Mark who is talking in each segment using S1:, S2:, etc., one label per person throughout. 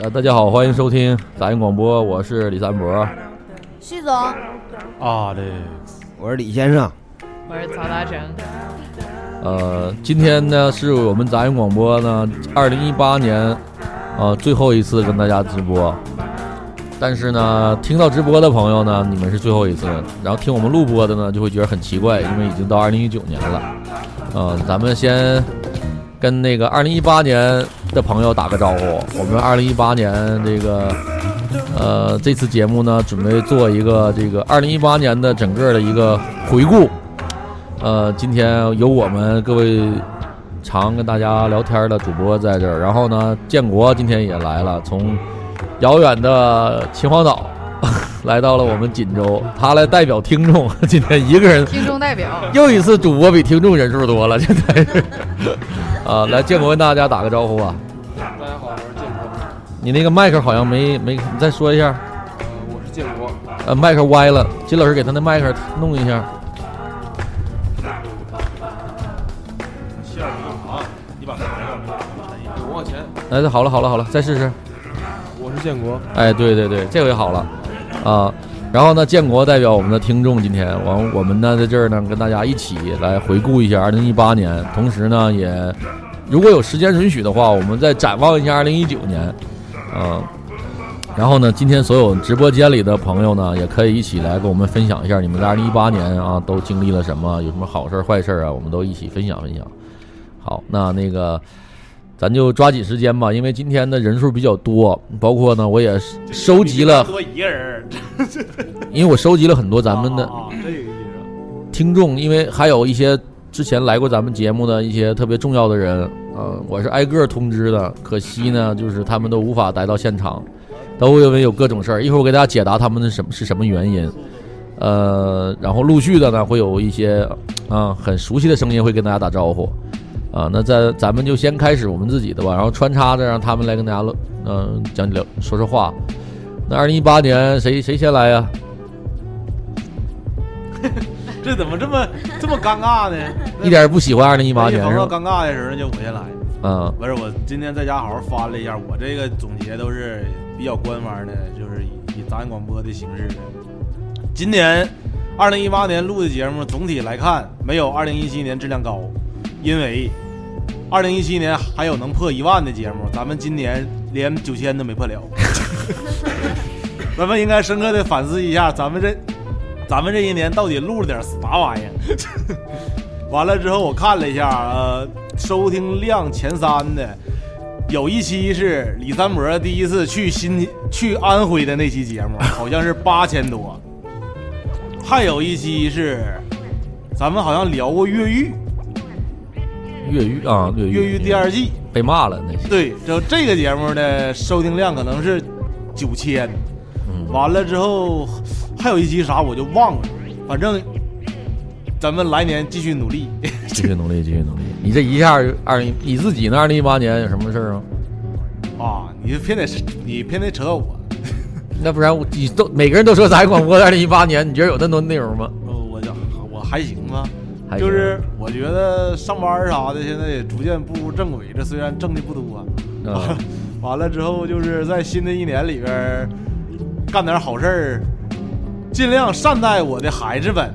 S1: 呃，大家好，欢迎收听杂音广播，我是李三博。
S2: 徐总，
S3: 啊，对，
S4: 我是李先生，
S5: 我是曹大成。
S1: 呃，今天呢是我们杂音广播呢二零一八年呃最后一次跟大家直播，但是呢听到直播的朋友呢，你们是最后一次，然后听我们录播的呢就会觉得很奇怪，因为已经到二零一九年了。呃，咱们先跟那个二零一八年的朋友打个招呼。我们二零一八年这个呃这次节目呢，准备做一个这个二零一八年的整个的一个回顾。呃，今天有我们各位常跟大家聊天的主播在这儿，然后呢，建国今天也来了，从遥远的秦皇岛来到了我们锦州，他来代表听众，今天一个人
S5: 听众代表，
S1: 又一次主播比听众人数多了，现在是 啊，来建国跟大家打个招呼吧。
S3: 大家好，我是建国，
S1: 你那个麦克好像没没，你再说一下。
S3: 呃，我是建国，
S1: 呃，麦克歪了，金老师给他那麦克弄一下。
S3: 线儿啊，你把那个我往前，
S1: 哎，好了好了好了，再试试。
S3: 我是建国，
S1: 哎，对对对，这回好了，啊，然后呢，建国代表我们的听众，今天完我们呢在这儿呢跟大家一起来回顾一下二零一八年，同时呢也如果有时间允许的话，我们再展望一下二零一九年，啊，然后呢，今天所有直播间里的朋友呢，也可以一起来跟我们分享一下你们在二零一八年啊都经历了什么，有什么好事坏事啊，我们都一起分享分享。好，那那个。咱就抓紧时间吧，因为今天的人数比较多，包括呢，我也收集了
S3: 多一个人，
S1: 因为我收集了很多咱们的。听众，因为还有一些之前来过咱们节目的一些特别重要的人，呃，我是挨个通知的，可惜呢，就是他们都无法来到现场，都因为有各种事儿。一会儿我给大家解答他们的什么是什么原因，呃，然后陆续的呢，会有一些啊很熟悉的声音会跟大家打招呼。啊，那在咱们就先开始我们自己的吧，然后穿插着让他们来跟大家嗯讲聊说说话。那二零一八年谁谁先来呀？
S3: 这怎么这么这么尴尬呢？
S1: 一点也不喜欢二零一八年
S3: 逢
S1: 是吧？
S3: 到尴尬的时候就我先来。
S1: 嗯
S3: 不是，我今天在家好好翻了一下，我这个总结都是比较官方的，就是以以杂音广播的形式的。今年二零一八年录的节目，总体来看没有二零一七年质量高，因为二零一七年还有能破一万的节目，咱们今年连九千都没破了。咱们应该深刻的反思一下，咱们这咱们这一年到底录了点啥玩意儿？完了之后，我看了一下，呃，收听量前三的，有一期是李三博第一次去新去安徽的那期节目，好像是八千多，还有一期是咱们好像聊过越狱，
S1: 越狱啊，越狱
S3: 越狱第二季，
S1: 被骂了那些。
S3: 对，就这个节目的收听量可能是九千，
S1: 嗯，
S3: 完了之后还有一集啥我就忘了，反正咱们来年继续努力。
S1: 继续努力，继续努力。你这一下二零，你自己那？二零一八年有什么事儿啊？
S3: 啊，你就偏得你偏得扯到我，
S1: 那不然我你都每个人都说咱广播二零一八年，你觉得有那么多内容吗？
S3: 我我就我还行吧，就是我觉得上班啥的现在也逐渐步入正轨，这虽然挣的不多，
S1: 啊，
S3: 完了之后就是在新的一年里边干点好事儿，尽量善待我的孩子们，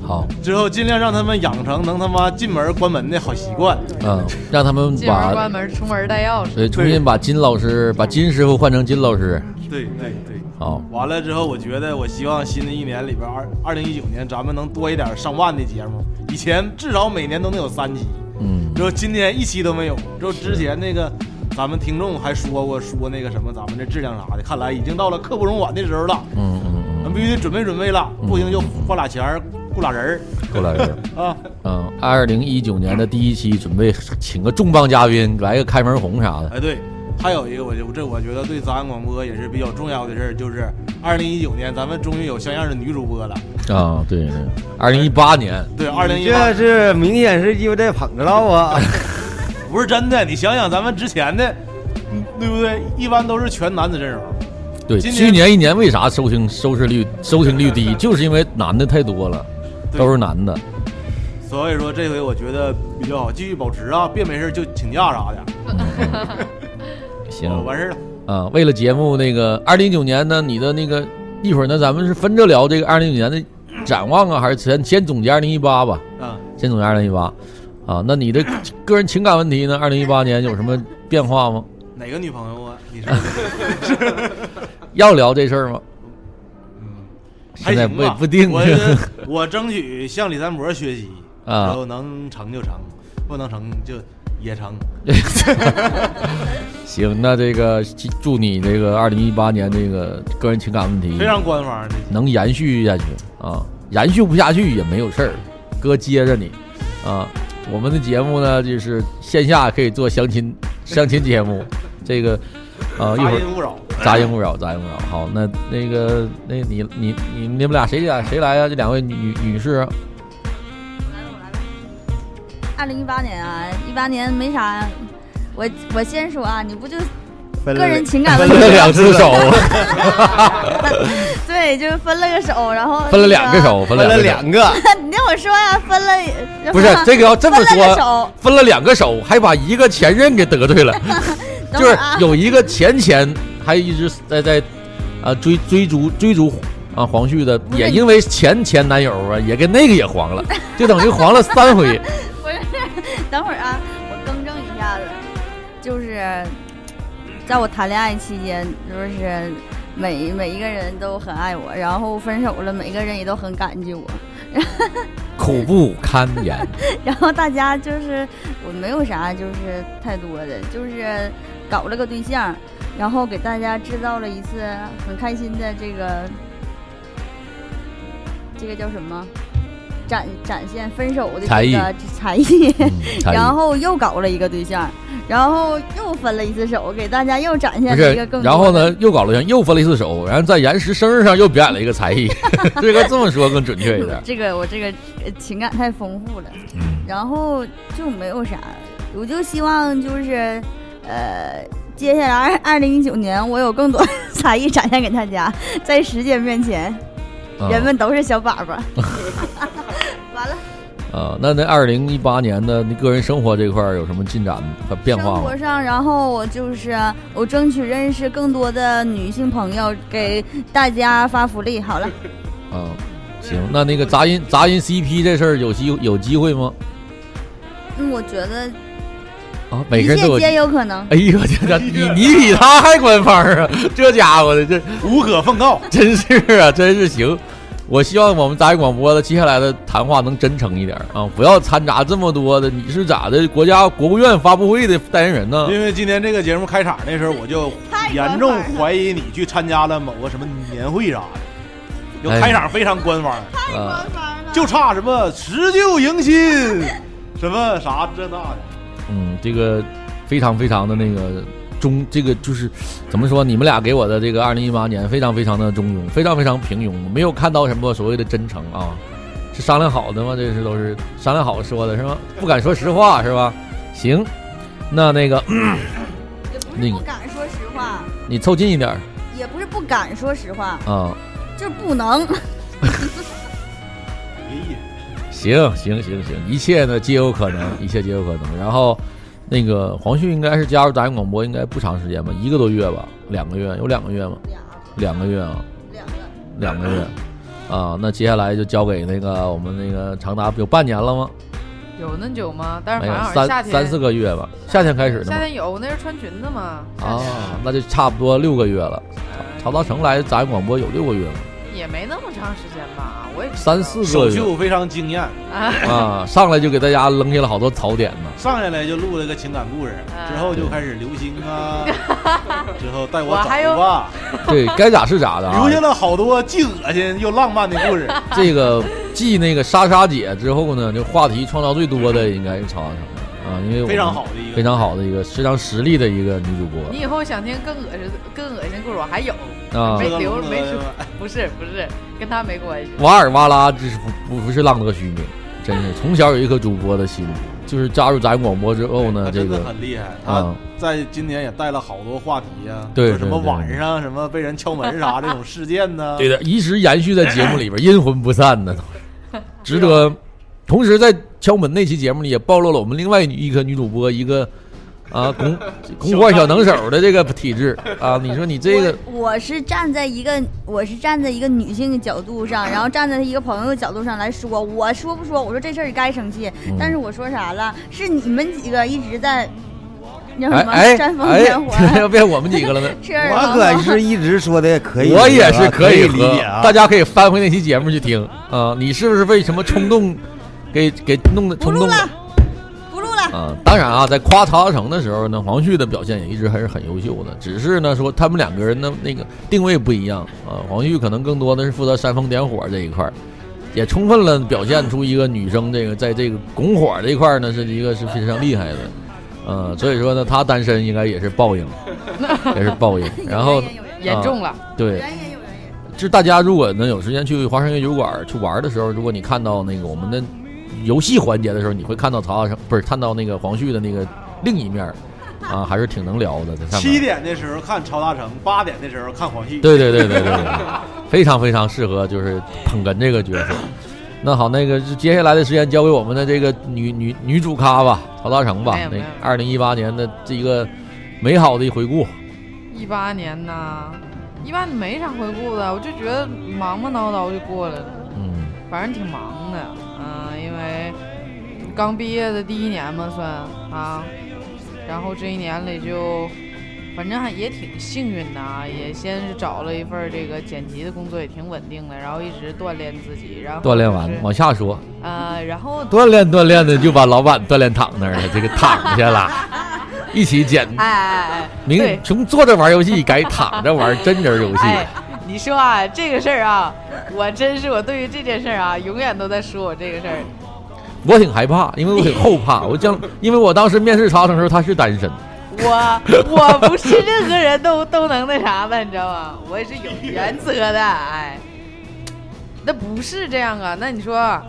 S1: 好，
S3: 之后尽量让他们养成能他妈进门关门的好习惯。
S1: 嗯，让他们
S5: 进门
S1: 把
S5: 关门，出门带钥匙。
S1: 对重新把金老师，把金师傅换成金老师。
S3: 对对对。
S1: 好，
S3: 完了之后，我觉得我希望新的一年里边，二二零一九年咱们能多一点上万的节目。以前至少每年都能有三期，
S1: 嗯
S3: 之后今年一期都没有。之后之前那个咱们听众还说过说那个什么咱们这质量啥的，看来已经到了刻不容缓的时候了，
S1: 嗯嗯
S3: 咱必须得准备准备了，不行就花俩钱儿雇俩人儿
S1: 嗯，过来人。
S3: 啊。
S1: 嗯，二零一九年的第一期准备请个重磅嘉宾，来个开门红啥的。
S3: 哎，对，还有一个我就这我觉得对杂音广播也是比较重要的事儿，就是二零一九年咱们终于有像样的女主播了。
S1: 啊，对对，二零一八年，
S3: 对，二零
S4: 你
S3: 一八
S4: 这是明显是因为在捧着唠啊！
S3: 不是真的，你想想咱们之前的，嗯对不对？一般都是全男子阵容。
S1: 对，去年一年为啥收听收视率收听率低？就是因为男的太多了，都是男的。
S3: 所以说这回我觉得比较好，继续保持啊，别没事就请假啥的。
S1: 行
S3: 哦完事儿了。
S1: 啊，为了节目那个二零一九年呢，你的那个一会儿呢，咱们是分着聊这个二零一九年的展望啊，还是先先总结二零一八吧？
S3: 啊，
S1: 先总结二零一八啊，那你的个人情感问题呢？二零一八年有什么变化吗？
S3: 哪个女朋友啊？你是
S1: 要聊这事儿吗？
S3: 还
S1: 现在不不定
S3: 我我争取向李三博学习，然
S1: 啊。
S3: 后能成就成，不能成就也成。
S1: 行，那这个祝你这个二零一八年这个个人情感问题
S3: 非常官方的。
S1: 能延续下去啊，延续不下去也没有事儿，哥接着你啊。我们的节目呢，就是线下可以做相亲相亲节目，这个啊一会儿
S3: 杂音勿扰，
S1: 杂音勿扰，杂音勿扰。好，那那个那你你你你们俩谁俩谁来啊？这两位女女女士，
S2: 二零一八年啊，一八年没啥，我我先说啊，你不就个人情感
S1: 分
S2: 问题
S1: 了两只手，
S2: 对，就是分了个手，然后
S1: 分了两个，手，分
S4: 分了
S1: 了
S4: 两个，
S2: 你听我说呀，分了
S1: 不是这个要这么
S2: 分了个
S1: 说，
S2: 手，
S1: 分了两个手，还把一个前任给得罪了。就是有一个前前还一直在在啊追追逐追逐啊黄旭的，也因为前前男友啊也跟那个也黄了，就等于黄了三回。
S2: 等会儿啊，我更正一下子，就是在我谈恋爱期间，就是每每一个人都很爱我，然后分手了，每个人也都很感激我，
S1: 苦不堪言。
S2: 然后大家就是我没有啥就是太多的，就是搞了个对象，然后给大家制造了一次很开心的这个这个叫什么？展展现分手的
S1: 才艺
S2: 这个 才艺，然后又搞了一个对象，然后又分了一次手，给大家又展现了一个更，
S1: 然后呢又搞了样，又分了一次手，然后在岩石生日上又表演了一个才艺，这个这么说更准确一点。
S2: 这个我这个呃情感太丰富了，
S1: 嗯，
S2: 然后就没有啥，我就希望就是呃，接下来二零一九年我有更多才艺展现给大家，在世界面前，
S1: 啊
S2: 人们都是小粑粑。完了，
S1: 啊，那那二零一八年的你个人生活这块儿有什么进展和变化吗
S2: 生活？上，然后我就是我争取认识更多的女性朋友，给大家发福利。好了，
S1: 啊，行，那那个杂音杂音 CP 这事儿有机有机会吗？
S2: 嗯，我觉得
S1: 啊，每个人都有
S2: 切皆有可能。
S1: 哎呦，这这你你比他还官方啊！这家伙的这
S3: 无可奉告。
S1: 真是啊，真是行。我希望我们杂音广播的接下来的谈话能真诚一点啊，不要掺杂这么多的。你是咋的？国家国务院发布会的代言人呢？
S3: 因为今天这个节目开场那时候，我就严重怀疑你去参加了某个什么年会啥的，就
S1: 哎
S3: 开场非常官方，
S1: 太官方了，
S3: 就差什么辞旧迎新，什么啥这那的。
S1: 嗯，这个非常非常的那个中，这个就是怎么说？你们俩给我的这个二零一八年非常非常的中庸，非常非常平庸，没有看到什么所谓的真诚啊。是商量好的吗？这是都是商量好说的是吗？不敢说实话是吧？行，那那个
S2: 也不
S1: 那个
S2: 是不敢说实话，
S1: 你凑近一点儿
S2: 也不是不敢说实话，
S1: 啊。
S2: 就是不能。
S1: 行行行行，一切呢皆有可能，一切皆有可能。然后，那个黄旭应该是加入杂音广播，应该不长时间吧，一个多月吧，两个月，有两个月吗？
S2: 俩
S1: 两个月啊，
S2: 两个
S1: 两个月。啊，那接下来就交给那个我们那个长达有半年了吗？
S5: 有那么久吗？但
S1: 没有
S5: 是好像夏天
S1: 三三四个月吧，夏天开始的吗？
S5: 夏天有，那是穿裙子嘛。
S1: 啊，那就差不多六个月了。曹操成来杂音广播有六个月吗？
S5: 也没那么长时间吧，
S1: 三四个月。
S3: 首秀非常惊艳，
S5: 啊，
S1: 啊，上来就给大家扔下了好多槽点呢。
S3: 上下来就录了个情感故事，之后就开始流星啊，之后带我走吧，
S1: 对该咋是咋的啊。
S3: 留。下了好多既恶心又浪漫的故事。
S1: 这个继那个莎莎姐之后呢，就话题创造最多的应该是曹大成啊，因为我
S3: 非常好的一个
S1: 非常好的一个非常实力的一个女主播
S5: 你以后想听更恶心、更恶心故事，我还有，
S1: 啊
S5: 没。留没说，不是不是，跟他没关系。
S1: 瓦尔瓦拉这是不不不是浪得虚名，真是从小有一颗主播的心，就是加入咱广播之后呢，
S3: 真的
S1: 这个
S3: 很厉害，他
S1: 啊
S3: 在今年也带了好多话题呀，
S1: 对
S3: 有什么晚上什么被人敲门啥这种事件呢？
S1: 对的，一直延续在节目里边，阴魂不散的，值得。同时在敲门那期节目里也暴露了我们另外一个女主播一个啊拱拱火小能手的这个体质啊。你说你这个
S2: 我我是站在一个我是站在一个女性的角度上，然后站在一个朋友的角度上来说，我说不说？我说这事儿该生气，
S1: 嗯
S2: 但是我说啥了？是你们几个一直在 叫什么
S1: 哎哎
S2: 煽风
S1: 哎
S2: 点火，，
S1: 要变我们几个了呢？
S4: 我可是一直说的可以理解啊，
S1: 我也是
S4: 可
S1: 以
S4: 理解啊。
S1: 大家可以翻回那期节目去听啊。你是不是为什么冲动给给弄的冲动了？，
S2: 不录了。
S1: 啊，当然啊，在夸曹大成的时候呢，黄旭的表现也一直还是很优秀的，只是呢说他们两个人的那个定位不一样啊，黄旭可能更多的是负责煽风点火这一块儿，也充分了表现出一个女生这个在这个拱火这一块儿呢是一个是非常厉害的，呃，所以说呢，她单身应该也是报应，也是报应。然后
S5: 严重了，
S1: 对。就是大家如果能有时间去华山夜酒馆去玩的时候，如果你看到那个我们的游戏环节的时候，你会看到曹大成不是看到那个黄旭的那个另一面儿啊，还是挺能聊的。
S3: 七点的时候看曹大成，八点的时候看黄旭。
S1: 对对对对对对，非常非常适合就是捧哏这个角色。那好，那个接下来的时间交给我们的这个女女女主咖吧，曹大成吧
S5: 没有。没
S1: 那
S5: 有
S1: 二零一八年的这一个美好的一回顾，
S5: 一八年呐，一八没啥回顾的，我就觉得忙忙叨叨就过来了，
S1: 嗯
S5: 反正挺忙的，刚毕业的第一年嘛，算啊，然后这一年里就，反正还也挺幸运的啊，也先是找了一份这个剪辑的工作，也挺稳定的，然后一直锻炼自己，然后
S1: 锻炼完
S5: 就是
S1: 往下说，
S5: 呃，然后
S1: 锻炼锻炼的就把老板锻炼躺那儿了，这个躺下了，一起剪。
S5: 哎哎哎，
S1: 明从坐着玩游戏改躺着玩真人游戏，
S5: 哎，你说啊，这个事儿啊，我真是我对于这件事儿啊，永远都在说我这个事儿。
S1: 我挺害怕，因为我挺后怕。我将因为我当时面试查成的时候他是单身，
S5: 我我不是任何人都都能那啥的，你知道吗？我也是有原则的，哎，那不是这样啊。那你说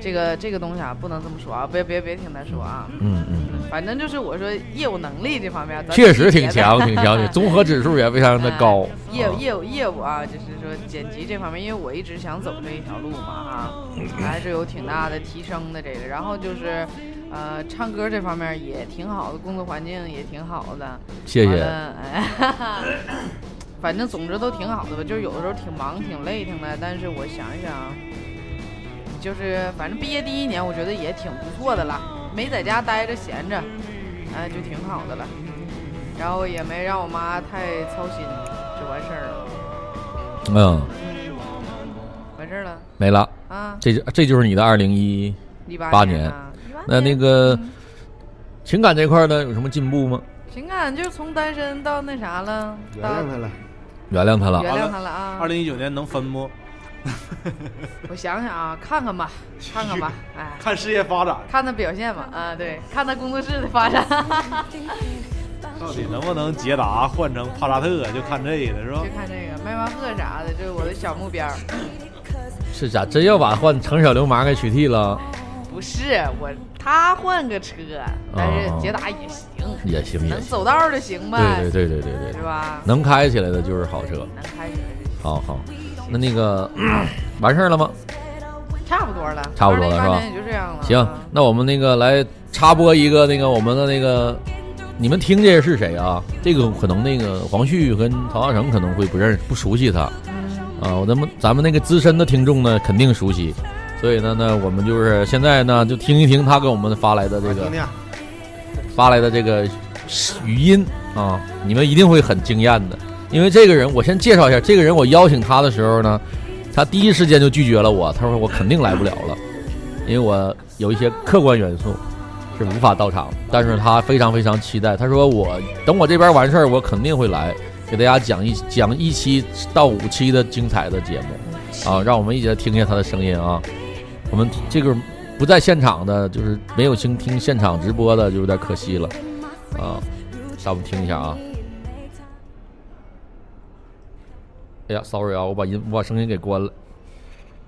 S5: 这个这个东西啊，不能这么说啊，别别别听他说啊。
S1: 嗯嗯，
S5: 反正就是我说业务能力这方面，
S1: 确实挺强挺强的，综合指数也非常的高。
S5: 哎业业务业务啊，就是说剪辑这方面，因为我一直想走这一条路嘛哈，还是有挺大的提升的这个。然后就是，呃，唱歌这方面也挺好的，工作环境也挺好的。
S1: 谢谢。
S5: 哎，哈哈，反正总之都挺好的吧。就是有的时候挺忙挺累挺的，但是我想一想啊，就是反正毕业第一年，我觉得也挺不错的了，没在家待着闲着，哎，就挺好的了。然后也没让我妈太操心，就完事儿了。完事儿了
S1: 没了，
S5: 啊，
S1: 这就这就是你的二零一。
S5: 一八
S1: 八
S5: 年啊
S1: 那那个
S5: 嗯
S1: 情感这块呢，有什么进步吗？
S5: 情感就是从单身到那啥了，到
S4: 原谅他了，
S1: 原谅他了。
S5: 原谅他了啊
S3: 二。零一九年能分不？
S5: 我想想啊，看看吧，看看吧，哎。
S3: 看事业发展，
S5: 看他表现吧，啊，对，看他工作室的发展，
S3: 到底能不能捷达换成帕萨特，就看这个是吧
S5: 就？看这个迈巴赫啥的，这是我的小目标。
S1: 是咋真要把换成小流氓给取替了？
S5: 不是我，他换个车，但是捷达也行，
S1: 也行
S5: 能。走道就行呗，
S1: 对对对对对对，
S5: 是吧？
S1: 能开起来的就是好车。
S5: 能开起来
S1: 好好，那那个完事儿了吗？
S5: 差不多了，
S1: 差不多了是吧
S5: 也就这样了。
S1: 行
S5: 啊，
S1: 那我们那个来插播一个那个我们的那个，你们听这是谁啊？这个可能那个黄旭跟陶大成可能会不认识不熟悉他。啊，我，咱们咱们那个资深的听众呢肯定熟悉，所以呢呢我们就是现在呢就听一听他给我们发来的这个
S4: 听听，
S1: 发来的这个语音啊，你们一定会很惊艳的，因为这个人我先介绍一下，这个人我邀请他的时候呢，他第一时间就拒绝了我，他说我肯定来不了了，因为我有一些客观元素是无法到场，但是他非常非常期待，他说我等我这边完事儿，我肯定会来给大家讲一讲一期到五期的精彩的节目啊，让我们一起来听一下他的声音啊，我们这个不在现场的，就是没有听听现场直播的，就有点可惜了啊，让我们听一下啊。哎呀，sorry 啊，我把音我把声音给关了。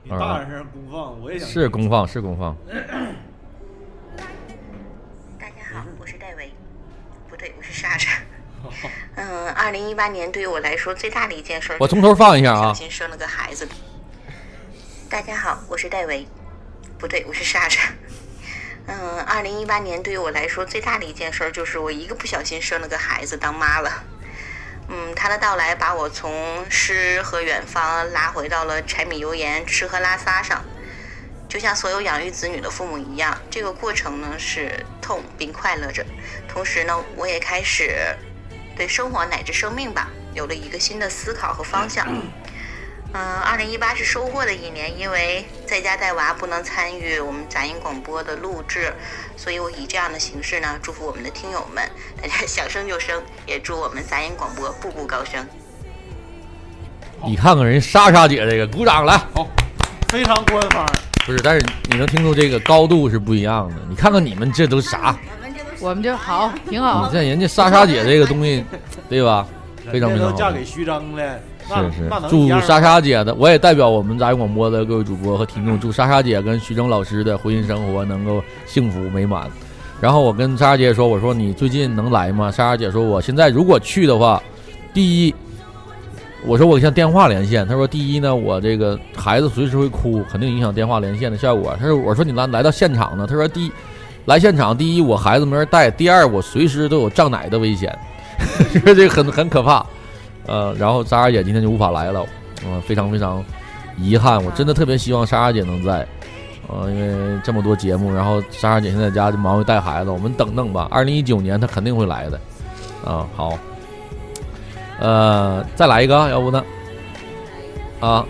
S3: 你大点声公放，我也想
S1: 是公放，是公放。
S6: 是莎莎。嗯，二零一八年对于我来说最大的一件事儿，
S1: 我从头放一下啊
S6: 小心生了个孩子。大家好，我是戴维，不对，我是莎莎。嗯，二零一八年对于我来说最大的一件事儿就是我一个不小心生了个孩子当妈了。嗯，他的到来把我从诗和远方拉回到了柴米油盐、吃喝拉撒上。就像所有养育子女的父母一样，这个过程呢是痛并快乐着。同时呢，我也开始对生活乃至生命吧有了一个新的思考和方向。嗯，二零一八是收获的一年，因为在家带娃不能参与我们杂音广播的录制，所以我以这样的形式呢，祝福我们的听友们，大家 想生就生，也祝我们杂音广播步步高升。
S1: 你看看人莎莎姐这个，鼓掌来。
S3: 好非常官方。
S1: 不是，但是你能听出这个高度是不一样的。你看看你们这都啥？
S5: 我们就好，挺好
S1: 你
S5: 好。
S1: 像人家莎莎姐这个东西，对吧？非常非常
S3: 嫁给徐峥了，
S1: 是是
S3: 那，
S1: 祝莎莎姐的，我也代表我们杂音广播的各位主播和听众，祝莎莎姐跟徐峥老师的婚姻生活能够幸福美满。然后我跟莎莎姐说，我说你最近能来吗？莎莎姐说，我现在如果去的话，第一，我说我像电话连线，她说第一呢，我这个孩子随时会哭，肯定影响电话连线的效果。她说我说你来来到现场呢，她说第一来现场，第一我孩子没人带，第二我随时都有胀奶的危险，说这个很很可怕。呃，然后莎莎姐今天就无法来了，嗯、非常非常遗憾，我真的特别希望莎莎姐能在，呃，因为这么多节目，然后莎莎姐现在家就忙于带孩子，我们等等吧，二零一九年她肯定会来的，啊，好，呃，再来一个，要不呢？啊，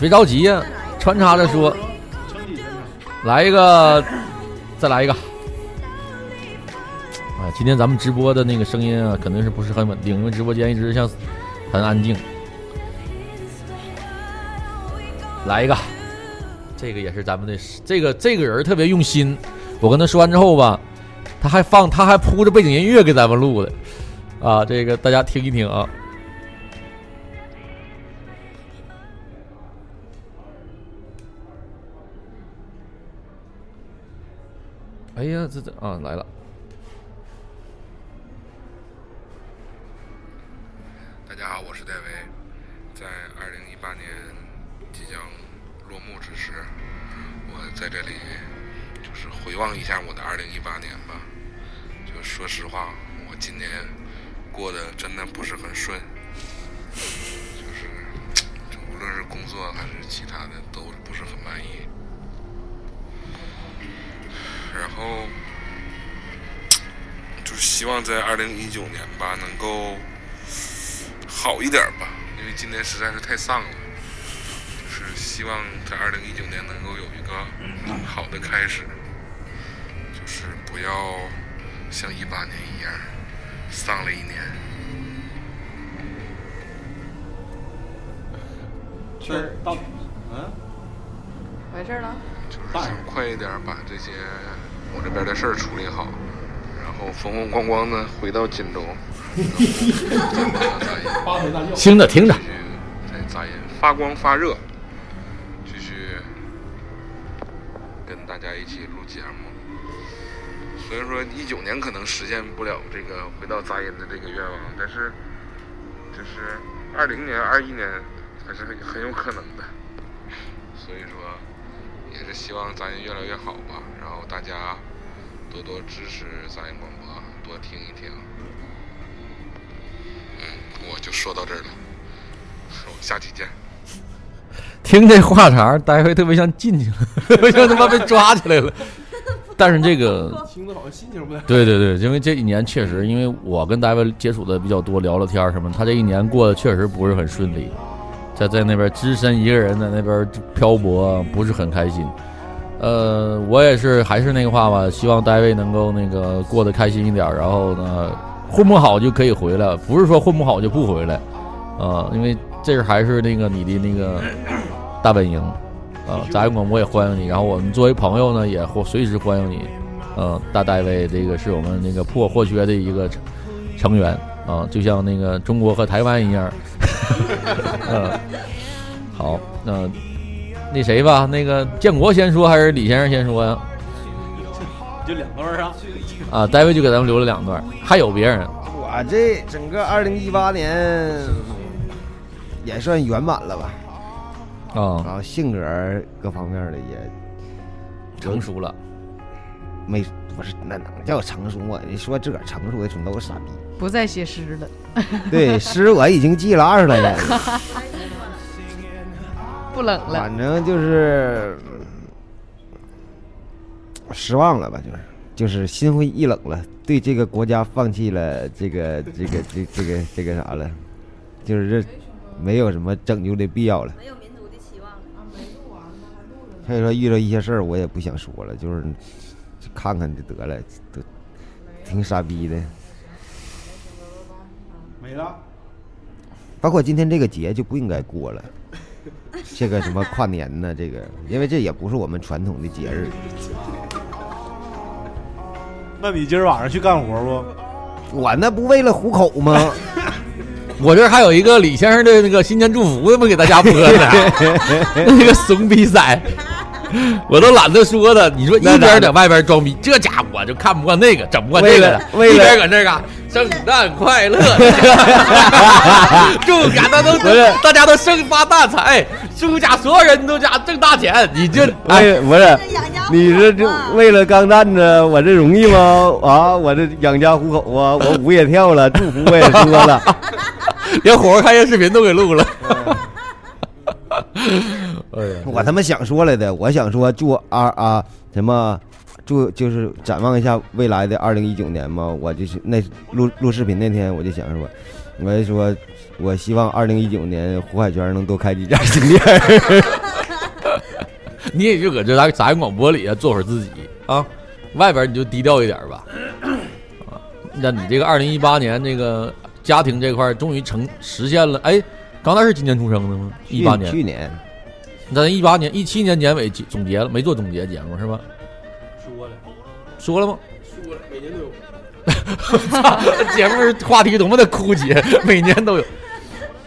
S1: 别着急呀、穿插着说，来一个，再来一个。啊，今天咱们直播的那个声音啊，肯定是不是很稳定，因为直播间一直像很安静。来一个，这个也是咱们的这个这个人特别用心。我跟他说完之后吧，他还放他还铺着背景音乐给咱们录的，啊，这个大家听一听啊。哎呀，这这啊来了。
S7: 大家好，我是戴维。在二零一八年即将落幕之时，我在这里就是回望一下我的二零一八年吧。就说实话，我今年过得真的不是很顺，就是无论是工作还是其他的，都不是很满意。然后就是希望在二零一九年吧，能够好一点吧，因为今年实在是太丧了。就是希望在二零一九年能够有一个好的开始，就是不要像一八年一样丧了一年。
S3: 是到嗯，
S5: 完事儿了。
S7: 就是想快一点把这些我这边的事儿处理好，然后风风光光的回到锦州。
S1: 听着听着
S7: 继，续在杂音发光发热，继续跟大家一起录节目。虽然说一九年可能实现不了这个回到杂音的这个愿望，但是就是二零年、二一年还是很很有可能的。所以说，也是希望杂音越来越好吧，然后大家多多支持杂音广播，多听一听。嗯，我就说到这儿了，我们下期见。
S1: 听这话茬儿，待会特别像进去了，特别像他妈被抓起来了。但是这个，
S3: 听着好像心情不太。
S1: 对对对，因为这一年确实，因为我跟大卫接触的比较多，聊聊天什么，他这一年过得确实不是很顺利，在在那边只身一个人在那边漂泊，不是很开心。呃，我也是还是那个话吧，希望大卫能够那个过得开心一点，然后呢，混不好就可以回来，不是说混不好就不回来，啊、因为这是还是那个你的那个大本营。啊，杂音广播也欢迎你，然后我们作为朋友呢，也或随时欢迎你。嗯、大戴维这个是我们那个不可或缺的一个成成员啊，就像那个中国和台湾一样。嗯，好，那那谁吧，那个建国先说还是李先生先说呀？
S3: 就两段啊，
S1: 啊，大卫就给咱们留了两段，还有别人
S4: 我这整个二零一八年也算圆满了吧，
S1: 啊，
S4: 然后性格各方面的也
S1: 成熟了。
S4: 没不是那能叫成熟吗？你说自个儿成熟的准都是傻逼。
S5: 不再写诗了，
S4: 对，诗我已经记了二十来年了，
S5: 不冷了。
S4: 反正就是嗯失望了吧，就是就是心灰意冷了，对这个国家放弃了这个这个这这个这个啥了，就是这没有什么拯救的必要了。
S2: 没有民族的期望了。
S4: 所以说遇到一些事儿我也不想说了，就是看看就得了，都挺傻逼的。
S3: 没了。
S4: 包括今天这个节就不应该过了，这个什么跨年呢？这个，因为这也不是我们传统的节日。
S3: 那你今儿晚上去干活不？
S4: 我那不为了糊口吗？
S1: 我这还有一个李先生的那个新年祝福，不给大家播呢，那个怂逼仔，我都懒得说他。你说一边在外边装逼，这家伙我就看不惯那个，整不惯这个的，
S4: 为了
S1: 一边搁这嘎，圣诞快乐，祝大家都
S4: 不是
S1: 大家都生发大财，祝家所有人都家挣大钱。你这哎，
S4: 为不是你这这
S2: 啊
S4: 为了钢蛋子，我这容易吗？啊，我这养家糊口啊，我舞也跳了，祝福我也说了。
S1: 连火锅开业视频都给录了。哎，
S4: 我他妈想说来的，我想说祝啊啊什么，祝就是展望一下未来的二零一九年嘛。我就是那录录视频那天，我就想说，我就说我希望二零一九年胡海泉能多开几家新店。
S1: 你也就搁这咱杂音广播里啊做会儿自己啊，外边你就低调一点吧。啊，那你这个二零一八年这个家庭这块儿终于成实现了。哎，刚才是今年出生的吗？一八年，
S4: 去年
S1: 咱一八年、一七年年尾总总结了，没做总结节目是吧？
S3: 说了，
S1: 说了吗？
S3: 说了，每年都有。
S1: 节目话题多么的枯竭，每年都有。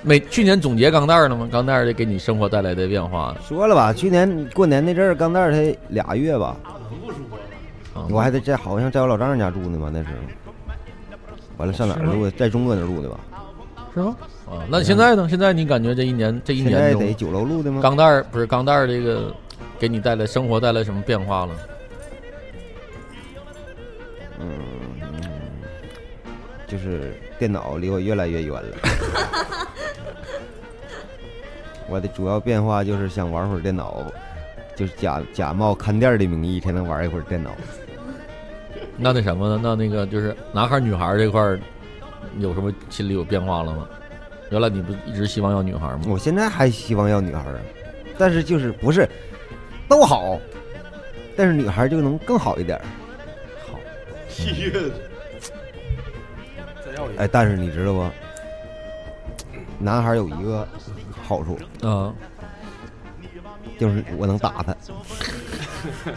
S1: 每去年总结钢蛋儿了吗？钢蛋儿的给你生活带来的变化，
S4: 说了吧，去年过年那阵儿，钢蛋儿才俩月吧，
S3: 能不说吗？
S1: 啊
S4: 我还得在这好像在我老丈人家住呢嘛，那时候。完了上哪儿录的？在中哥那儿录的吧？
S1: 是吗？啊，那现在呢？现在你感觉这一年这一
S4: 现
S1: 年中
S4: 九楼录的吗？
S1: 钢蛋儿不是钢蛋儿这个给你带来生活带来什么变化了？
S4: 嗯，就是电脑离我越来越远了。我的主要变化就是想玩会儿电脑，就是假假冒看店儿的名义才能玩一会儿电脑。
S1: 那那什么呢？那那个就是男孩儿女孩儿这块儿有什么心里有变化了吗？原来你不一直希望要女孩吗？
S4: 我现在还希望要女孩啊，但是就是不是都好，但是女孩就能更好一点儿。
S3: 七月，再要一个。
S4: 哎，但是你知道不？男孩有一个好处，
S1: 啊，
S4: 就是我能打他。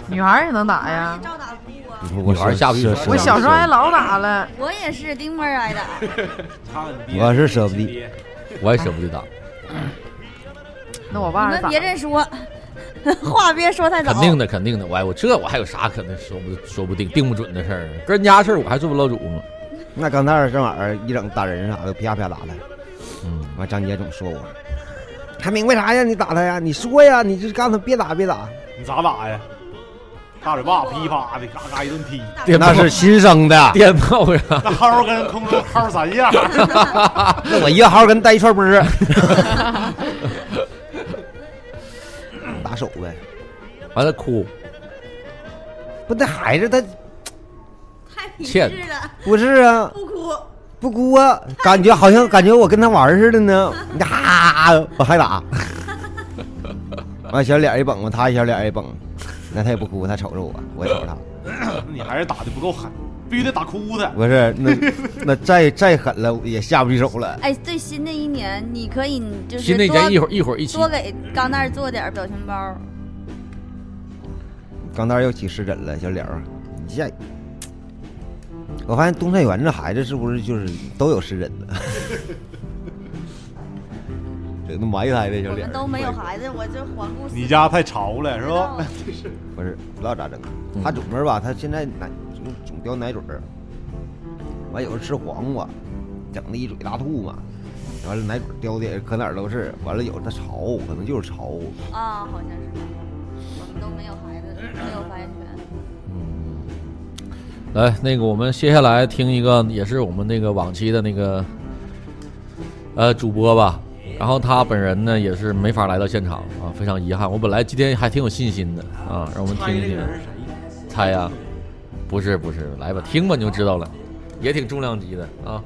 S5: 女孩也能打呀，
S2: 照打不误啊。
S4: 我
S1: 女孩下不去手
S5: 我小时候还老打了。
S2: 我也是丁妹儿挨打，
S4: 我是舍不得
S1: 我也舍不得打，
S5: 那我爸
S2: 你们别这说，话别说太早。
S1: 肯定的，肯定的。我哎我这我还有啥可能说不说不定定不准的事儿啊？跟人家事儿我还做不了主吗？
S4: 那钢蛋儿这玩意儿一整打人啥的，啪啪打的。
S1: 嗯，
S4: 完，张姐总说我，还明白啥呀？你打他呀？你说呀？你就告诉他别打别打。
S3: 你咋打呀？大嘴巴噼啪的，嘎嘎一顿踢，
S1: 电
S4: 那是新生的，
S1: 电炮呀，
S3: 那号跟空中薅三样，
S4: 那我一个号跟带一串波儿，打手呗。
S1: 完了哭，
S4: 不，那孩子他
S2: 太皮
S1: 欠
S2: 了，
S4: 不是啊，
S2: 不哭。
S4: 不哭啊，感觉好像感觉我跟他玩似的呢。啊，我还打，完小脸一绷嘛，他小脸一绷，那他也不哭，他瞅着我，我也瞅着他。
S3: 你还是打的不够狠，必须得打哭他。
S4: 不是，那那再再狠了也下不去手了。
S2: 哎，对，新的一年你可以就是
S1: 新的一
S2: 多
S1: 年一会儿一会儿一起
S2: 多给钢蛋儿做点表情包。
S4: 钢蛋儿又起湿疹了，小脸儿，你这，我发现东菜园这孩子是不是就是都有湿疹呢？整那埋汰的小脸儿，
S2: 我们都没有孩子，我就环顾四
S3: 你家太潮了是吧？
S4: 不是不知道咋整。
S1: 嗯
S4: 他总是吧，他现在奶总总叼奶嘴儿，完有时候吃黄瓜，整的一嘴大吐嘛。完了奶嘴儿叼的也可哪儿都是，完了有的潮，可能就是潮。
S2: 啊，好像是。我们都没有孩子，没有发言权。
S1: 嗯，来，那个我们接下来听一个，也是我们那个往期的那个呃主播吧。然后他本人呢也是没法来到现场啊，非常遗憾。我本来今天还挺有信心的啊，让我们听一听。猜呀、不是不是，来吧，听吧你就知道了，也挺重量级的啊。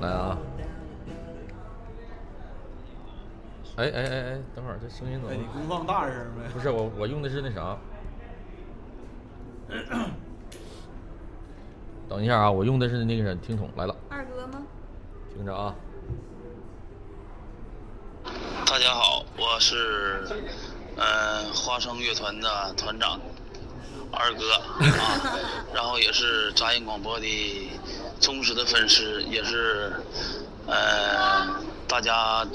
S1: 来啊！哎哎哎哎，等会儿这声音怎
S3: 哎，
S1: 么
S3: 你？功放大声呗。
S1: 不是我，我用的是那啥。等一下啊，我用的是那个听筒来了，
S2: 二哥吗？
S1: 听着啊。
S8: 大家好，我是呃花生乐团的团长二哥啊，然后也是杂音广播的忠实的粉丝，也是呃大家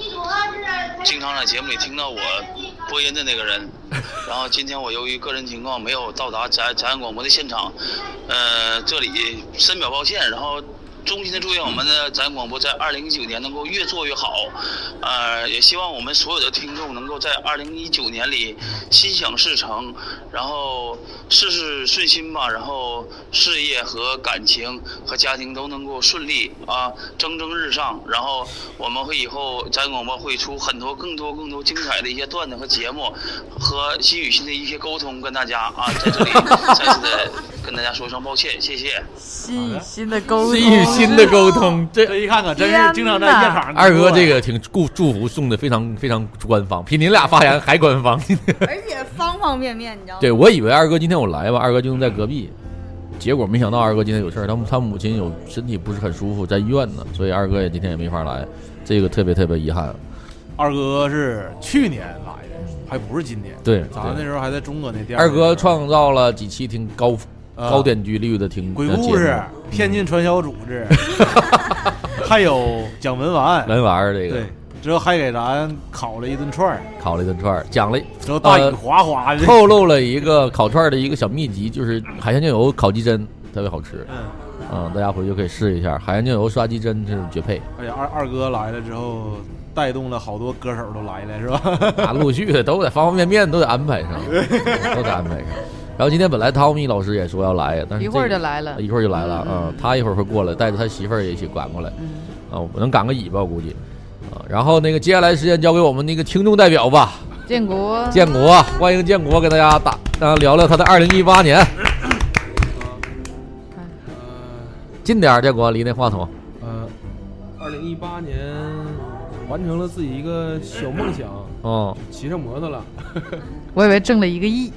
S8: 经常在节目里听到我播音的那个人。然后今天我由于个人情况没有到达咱咱广播的现场，呃，这里深表抱歉。然后衷心的祝愿我们的咱广播在二零一九年能够越做越好，呃，也希望我们所有的听众能够在二零一九年里心想事成，然后事事顺心吧，然后事业和感情和家庭都能够顺利啊，蒸蒸日上。然后我们会以后咱广播会出很多更多更多精彩的一些段子和节目，和心与心的一些沟通，跟大家啊在这里再次的跟大家说一声抱歉，谢谢。
S5: 心与心的沟通，
S1: 心与心的沟通，这
S3: 这一看可真是经常在夜场。
S1: 二哥这个挺祝祝福送的非常非常官方，比您俩发言还官方。
S2: 而且方方面面，你知道吗？
S1: 对我以为二哥今天我来吧，二哥就能在隔壁，结果没想到二哥今天有事儿，他们他母亲有身体不是很舒服，在医院呢，所以二哥也今天也没法来，这个特别特别遗憾。
S3: 二哥是去年来的，还不是今年。
S1: 对
S3: 咱那时候还在中哥那店。
S1: 二哥创造了几期挺高
S3: 呃
S1: 高点击率的听
S3: 鬼故事
S1: 目、
S3: 骗进传销组织，还有讲文玩。
S1: 文玩这个
S3: 对，之后还给咱烤了一顿串儿，
S1: 烤了一顿串儿，讲了
S3: 之后大雨
S1: 呃
S3: 哗哗的。
S1: 透露了一个烤串儿的一个小秘籍，就是海鲜酱油烤鸡胗，特别好吃。
S3: 嗯，
S1: 嗯，大家回去可以试一下，海鲜酱油刷鸡胗这是绝配。
S3: 而且二二哥来了之后，带动了好多歌手都来了，是吧？
S1: 啊，陆续的都在方方面面都得安排上，都得安排上。然后今天本来汤米老师也说要来，但是
S5: 一会儿就来了。
S1: 一会儿就来了，
S5: 嗯
S1: 嗯，他一会儿会过来，带着他媳妇儿也一起赶过来，
S5: 嗯，
S1: 啊，我能赶个尾巴，我估计，啊，然后那个接下来时间交给我们那个听众代表吧，
S5: 建国，
S1: 建国，欢迎建国给大家打，大家，聊聊他的二零一八年，近点儿，建国离那话筒，
S9: 呃，二零一八年完成了自己一个小梦想，
S1: 哦，
S9: 骑上摩托了。
S5: 我以为挣了一个亿。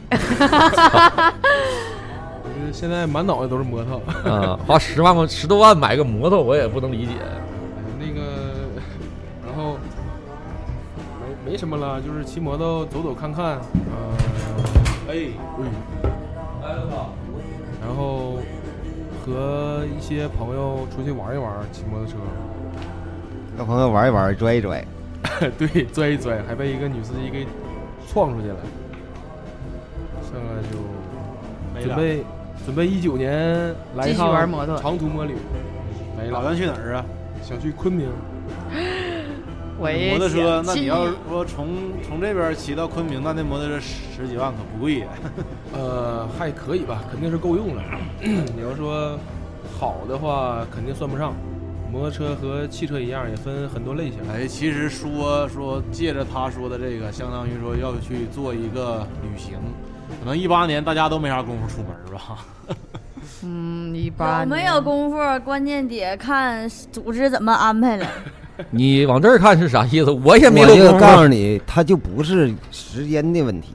S9: 就是现在满脑袋都是摩托。
S1: 啊，花十万块十多万买个摩托，我也不能理解，
S9: 那个，然后没没什么了，就是骑摩托走走看看，呃，
S3: 哎，
S9: 然后和一些朋友出去玩一玩，骑摩托车，
S4: 和朋友玩一玩，拽一拽。
S9: 对，拽一拽，还被一个女司机给撞出去了。剩下就
S3: 没了。
S9: 准备准备一九年来一趟
S5: 玩摩托
S9: 长途摩旅，没了，
S3: 打算去哪儿啊？
S9: 想去昆明。
S5: 我也
S3: 摩托车，那你要是说从从这边骑到昆明，那那摩托车十几万可不贵呀。
S9: 呃，还可以吧，肯定是够用了。你要说好的话，肯定算不上。摩托车和汽车一样，也分很多类型。
S3: 哎，其实说说借着他说的这个，相当于说要去做一个旅行，可能一八年大家都没啥功夫出门是吧？
S5: 嗯，一八
S2: 有没有功夫？关键得看组织怎么安排了。
S1: 你往这儿看是啥意思？我也没
S4: 我就
S1: 有功夫
S4: 告诉你，他就不是时间的问题，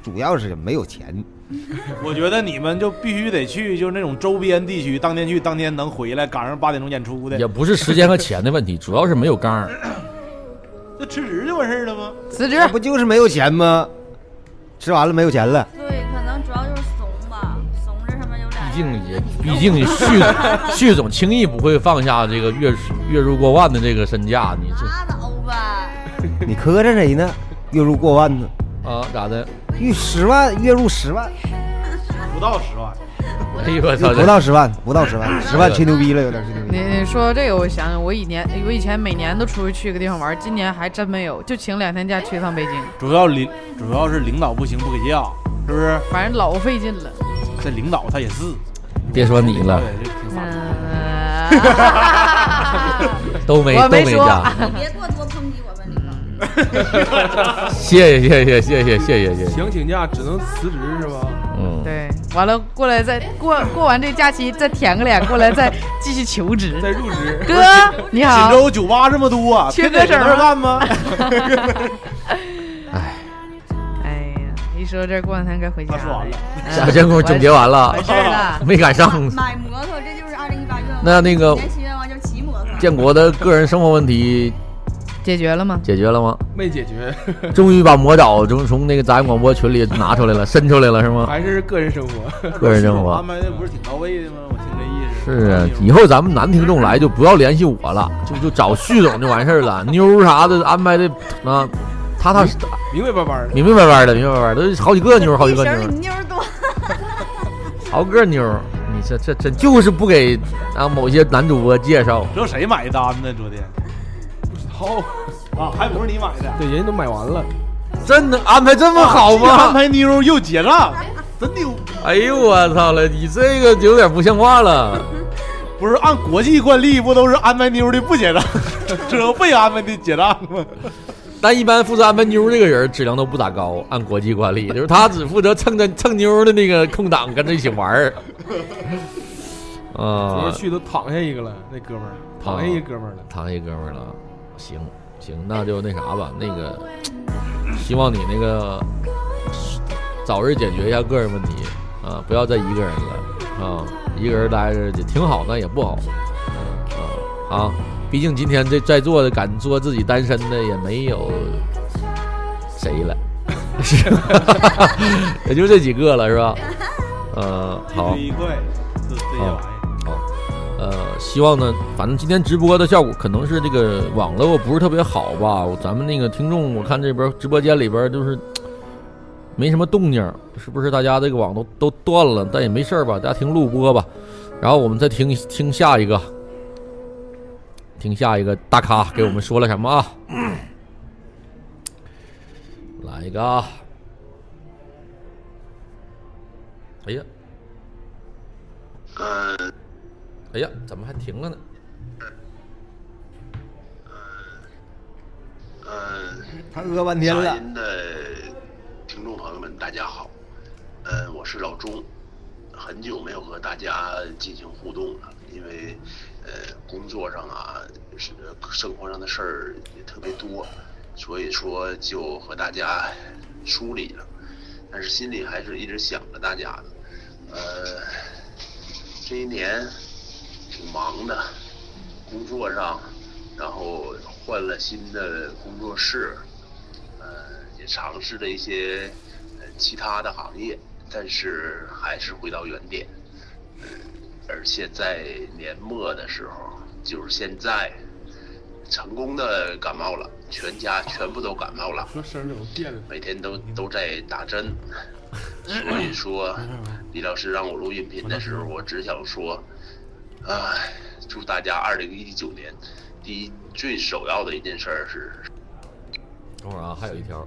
S4: 主要是没有钱。
S3: 我觉得你们就必须得去，就是那种周边地区，当天去当天能回来，赶上八点钟演出的
S1: 也，不是时间和钱的问题，主要是没有杆儿。
S3: 这辞职就完事儿了吗？
S5: 辞职？
S4: 不就是没有钱吗？吃完了没有钱了，
S2: 对，可能主要就是怂吧，怂这上面有俩。
S1: 毕竟也，毕竟旭 旭总轻易不会放下这个月月入过万的这个身价，你这
S2: 拉倒吧，
S4: 你磕碜谁呢？月入过万呢？
S1: 啊咋的？
S4: 月十万，月入十万，
S3: 不到十万，
S1: 哎呦我操！
S4: 不到十万，不到十万，十万吹牛逼了，有点吹牛逼。
S5: 你你说这个，我想想，我以前我以前每年都出去去个地方玩，今年还真没有，就请两天假去一趟北京，
S3: 主要领主要是领导不行不给假，是不是？
S5: 反正老费劲了。
S3: 这领导他也是，
S1: 别说你了，都没 都没
S5: 我没说
S1: 加。
S2: 你别过多抨击我们领导。
S1: 谢谢谢谢谢谢谢谢谢谢。
S9: 想请假只能辞职是吧？
S1: 嗯，
S5: 对，完了过来再过过完这假期再舔个脸过来再继续求职。
S9: 再入职。
S5: 哥你好
S3: 锦，州酒吧这么多啊，
S5: 缺歌手
S3: 儿
S5: 吗
S3: 干吗？
S1: 哎，
S5: 哎呀，一说这过两天该回家
S3: 他说完了
S5: 嗯
S1: 下节目总结完了
S5: 完事儿了。
S1: 没赶上。
S2: 买摩托，这就是二零一八愿望。
S1: 那那个
S2: 年新愿望就骑摩托。
S1: 建国的个人生活问题
S5: 解决了吗？
S1: 解决了吗？
S9: 没解决，
S1: 终于把魔爪从从那个杂音广播群里拿出来了，伸出来了是吗？
S9: 还是个人生活。
S1: 个人生活
S3: 安排的不是挺到位的吗？我听这意思。
S1: 是啊，以后咱们男听众来就不要联系我了，就就找旭总就完事儿了。妞啥的安排的啊，踏踏实
S9: 明明白白的。
S1: 明明白白的，明明白白的，都好几个妞，好几个妞
S2: 妞多。
S1: 好个妞。你这这真就是不给啊某些男主播介绍，
S3: 知道谁买单呢？昨天
S9: 好，
S3: 啊，还不是你买的？
S9: 对，人家都买完了。
S1: 真的安排这么好
S3: 吗安？排妞又结账，真牛！
S1: 哎呦我操了，你这个有点不像话了。
S3: 不是按国际惯例，不都是安排妞的不结账，只有被安排的结账吗？
S1: 但一般负责安排妞这个人质量都不咋高，按国际惯例，就是他只负责蹭着 蹭妞的那个空档跟着一起玩儿。
S9: 昨
S1: 啊
S9: 天，去都躺下一个了，那哥们儿躺下一哥们儿了。
S1: 躺下一哥们儿了，行行，那就那啥吧，那个希望你那个早日解决一下个人问题啊，不要再一个人了啊，一个人待着也挺好，但也不好啊啊，毕竟今天这在座的敢说自己单身的也没有谁了，是 吧也就这几个了，是吧？呃，好。
S3: 这这些玩意儿。
S1: 好，呃，希望呢，反正今天直播的效果可能是这个网络不是特别好吧，咱们那个听众我看这边直播间里边就是没什么动静，是不是大家这个网都都断了？但也没事儿吧，大家听录播吧，然后我们再听听下一个，听下一个大咖给我们说了什么啊？来一个啊！哎呀，哎呀，怎么还停了呢？
S10: 嗯，
S4: 他饿半天了。
S10: 杂音的听众朋友们，大家好，呃，我是老钟，很久没有和大家进行互动了，因为呃工作上啊，是生活上的事儿也特别多，所以说就和大家梳理了，但是心里还是一直想着大家的，呃，这一年挺忙的，工作上，然后换了新的工作室，呃，也尝试了一些呃其他的行业，但是还是回到原点。嗯，而且在年末的时候，就是现在，成功的感冒了，全家全部都感冒了？每天都都在打针，所以说李老师让我录音频的时候，我只想说，唉，祝大家二零一九年第一最首要的一件事儿是，
S1: 等会儿啊，还有一条，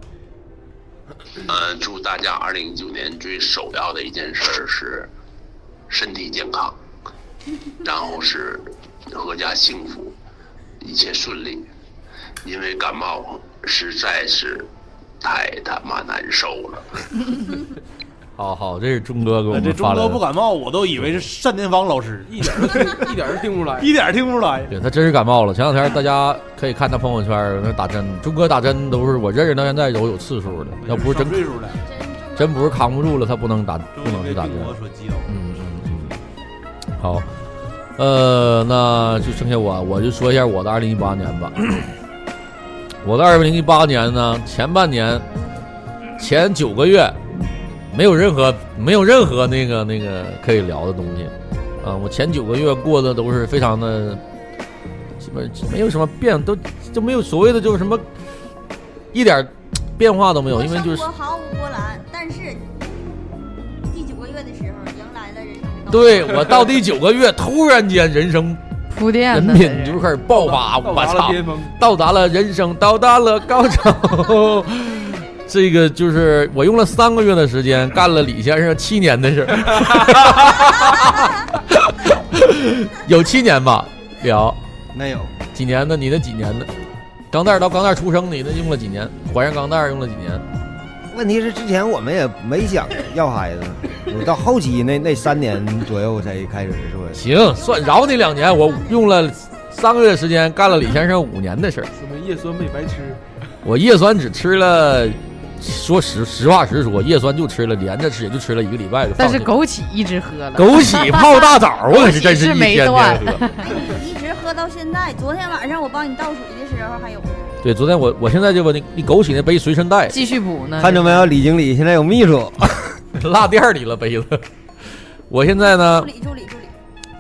S10: 嗯，祝大家二零一九年最首要的一件事儿是身体健康，然后是阖家幸福，一切顺利，因为感冒实在是太他妈难受了。
S1: 好好，这是钟哥给我
S3: 这钟
S1: 们发来的。
S3: 哥不感冒，我都以为是单田芳老师，
S9: 一点儿都听 一点儿都听不出来。
S3: 一点儿听不出来。
S1: 对他真是感冒了。前两天大家可以看他朋友圈那打针，钟哥打针都是我认识到现在都有次数的，要不是真
S3: 岁数了，
S1: 真不是扛不住了，他不能打不能去打针。
S3: 我所击倒。
S1: 嗯嗯嗯，好，呃，那就剩下我，我就说一下我的二零一八年吧。我的二零一八年呢，前半年前九个月没有任何没有任何那个那个可以聊的东西。啊，我前九个月过得都是非常的，基本没有什么变，都就没有所谓的就是什么一点变化都没有，因为就是
S2: 生活毫无波澜，但是第九个月的时候迎来了人生的高潮
S1: 对我到第九个月，突然间人生
S5: 铺垫
S1: 人品就开始爆发，我操，
S9: 达了巅峰，
S1: 到达了人生，到达了高潮。这个就是我用了三个月的时间干了李先生七年的事儿，有七年吧？有
S4: 没有？
S1: 几年的？你那几年的？钢蛋儿到钢蛋儿出生，你那用了几年？怀上钢蛋儿用了几年？
S4: 问题是之前我们也没想要孩子，我到后期那那三年左右才开始说。
S1: 行，算饶你两年，我用了三个月时间干了李先生五年的事儿。
S9: 说明叶酸没白吃。
S1: 我叶酸只吃了，说实实话实说，叶酸就吃了，连着吃也就吃了一个礼拜就
S5: 但是。枸杞一直喝了，
S1: 枸杞泡大枣，我可是真是一天天喝。
S2: 一直喝到现在。昨天晚上我帮你倒水的时候还有呢。
S1: 对，昨天我我现在就把你你枸杞那杯随身带，
S5: 继续补呢。
S4: 看着没有，李经理现在有秘书，
S1: 落店里了杯子。我现在呢
S2: 助理助理助理，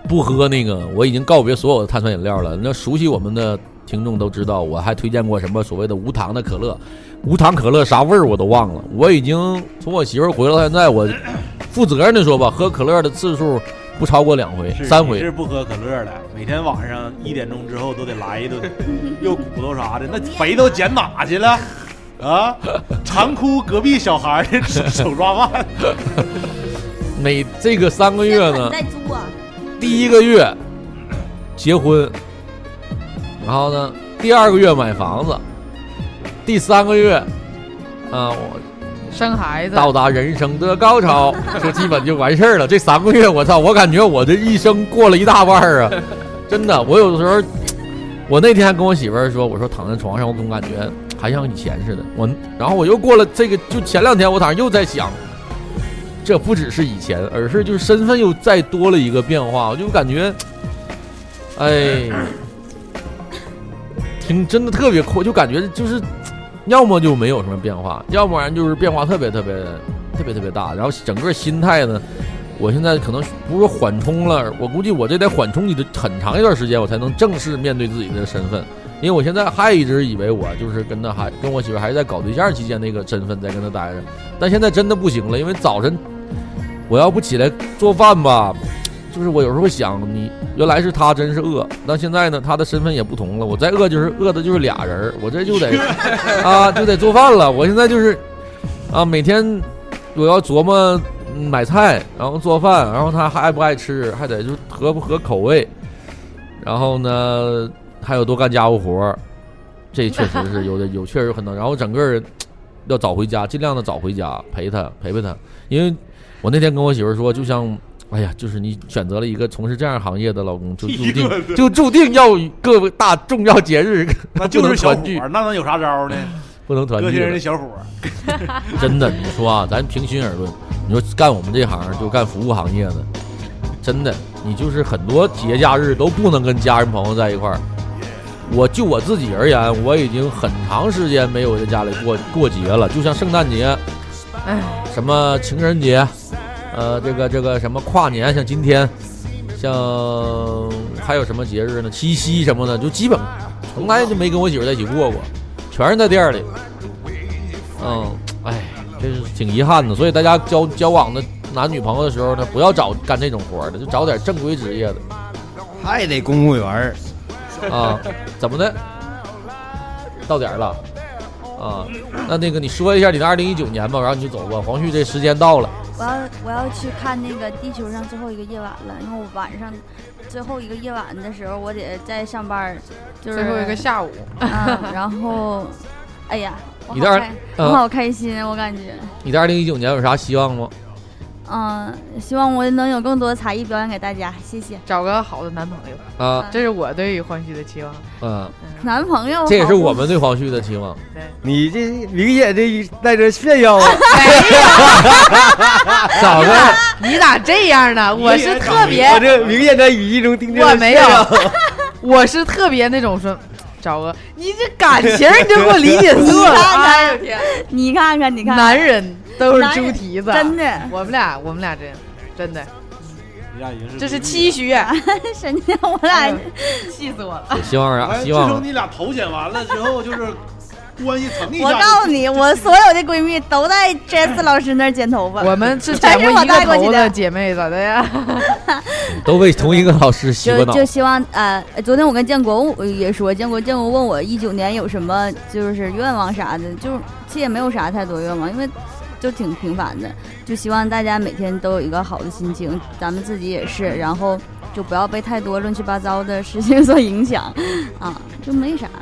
S1: 不喝那个，我已经告别所有的碳酸饮料了。那熟悉我们的听众都知道，我还推荐过什么所谓的无糖的可乐，无糖可乐啥味儿我都忘了。我已经从我媳妇儿回来到现在，我 负责任的说吧，喝可乐的次数不超过两回、三回
S3: 你是。不喝可乐的，每天晚上一点钟之后都得来一顿，又骨头啥的，那肥都减哪去了？啊！馋哭隔壁小孩的手手抓饭，
S1: 每这个三个月呢？第一个月结婚，然后呢，第二个月买房子，第三个月啊，我
S5: 生孩子，
S1: 到达人生的高潮，就基本就完事儿了。这三个月，我操，我感觉我这一生过了一大半儿啊！真的，我有的时候，我那天还跟我媳妇儿说，我说躺在床上，我总感觉还像以前似的。我，然后我又过了这个，就前两天我早上又在想，这不只是以前，而是就是身份又再多了一个变化，我就感觉，哎，挺真的特别酷，就感觉就是。要么就没有什么变化，要不然就是变化特别特别特别特别大。然后整个心态呢，我现在可能不是缓冲了，我估计我这得缓冲你的很长一段时间，我才能正式面对自己的身份。因为我现在还一直以为我就是跟他还跟我媳妇还是在搞对象期间那个身份在跟他待着，但现在真的不行了，因为早晨我要不起来做饭吧，就是我有时候会想，你原来是他真是饿，但现在呢，他的身份也不同了，我再饿就是饿的就是俩人儿，我这就得啊就得做饭了，我现在就是啊每天我要琢磨嗯买菜，然后做饭，然后他还爱不爱吃，还得就合不合口味，然后呢还有多干家务活儿，这确实是有的 有确实有很多，然后整个人要早回家，尽量的早回家陪他陪陪他，因为我那天跟我媳妇儿说，就像。哎呀，就是你选择了一个从事这样行业的老公，就 注定就注定要与各个大重要节日
S3: 那
S1: 不
S3: 就是小伙
S1: 能团聚，
S3: 儿，那能有啥招呢？
S1: 不能团聚了。
S3: 的小伙儿，
S1: 真的，你说啊，咱平心而论，你说干我们这行就干服务行业的，真的，你就是很多节假日都不能跟家人朋友在一块儿。我就我自己而言，我已经很长时间没有在家里过过节了，就像圣诞节、
S5: 哎，
S1: 什么情人节，呃，这个这个什么跨年，像今天，像还有什么节日呢？七夕什么的，就基本从来就没跟我媳妇在一起过过，全是在店里。嗯，哎，这是挺遗憾的。所以大家交交往的男女朋友的时候呢，不要找干这种活儿的，就找点正规职业的
S4: 还得公务员儿。
S1: 啊。怎么的？到点儿了啊？那那个你说一下你的二零一九年吧，然后你就走吧。黄旭，这时间到了。
S2: 我要我要去看那个地球上最后一个夜晚了，因为我晚上最后一个夜晚的时候，我得在上班，就是
S5: 最后一个下午，
S2: 嗯，然后，哎呀，我好开，我
S1: 呃
S2: 好开心，我感觉，
S1: 你在二零一九年有啥希望吗？
S2: 嗯，希望我能有更多的才艺表演给大家，谢谢。
S5: 找个好的男朋友，
S1: 啊，
S5: 这是我对于黄旭的期望。
S1: 嗯，
S2: 男朋友，
S1: 这也是我们对黄旭的期望。
S5: 对，
S4: 你这明显这在这炫耀啊！
S1: 咋的？
S5: 你咋这样呢？我是特别，
S4: 我这明显在语气中听见了
S5: 我没有，我是特别那种说，找个你这感情你就给我理解错了。
S2: 看看
S5: 哎呦天，
S2: 你看看，你看，
S5: 男人都是猪蹄子，
S2: 真的，
S5: 我们俩，我们俩真真的，
S3: 人家已经是
S5: 这是期许，
S2: 神经，我俩
S5: 气死我了。
S1: 希望啥？
S3: 哎，
S1: 希望
S3: 自从你俩头剪完了之后，就是关系层一下。
S2: 我告诉你，我所有的闺蜜都在 Jess 老师那儿剪头发。
S5: 我们是
S2: 全是我
S5: 剪过一个头的
S2: 带过去的。
S5: 姐妹，咋的呀？
S1: 都为同一个老师洗过脑。
S2: 就就希望呃，昨天我跟建国也说，建国建国问我一九年有什么就是愿望啥的，就是其实也没有啥太多愿望，因为就挺平凡的，就希望大家每天都有一个好的心情，咱们自己也是，然后就不要被太多乱七八糟的事情 所影响，啊，就没啥了。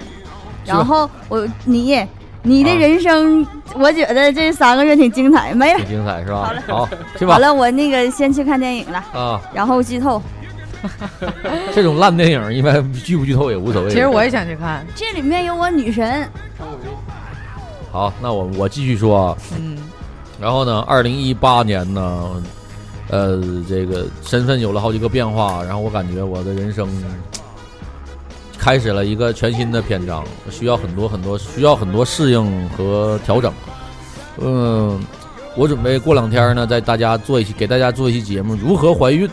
S2: 然后我你你的
S1: 啊
S2: 人生，我觉得这三个月挺精彩，没了
S1: 挺。精彩是吧
S2: 好了？
S1: 好，去吧
S2: 好。了，我那个先去看电影了，
S1: 啊，
S2: 然后剧透。
S1: 这种烂电影一般剧不剧透也无所谓。
S5: 其实我也想去看，
S2: 这里面有我女神，
S1: 好，那我我继续说啊。
S5: 嗯，
S1: 然后呢，二零一八年呢，呃，这个身份有了好几个变化，然后我感觉我的人生开始了一个全新的篇章，需要很多很多需要很多适应和调整。嗯，我准备过两天呢，在大家做一期给大家做一期节目，如何怀孕，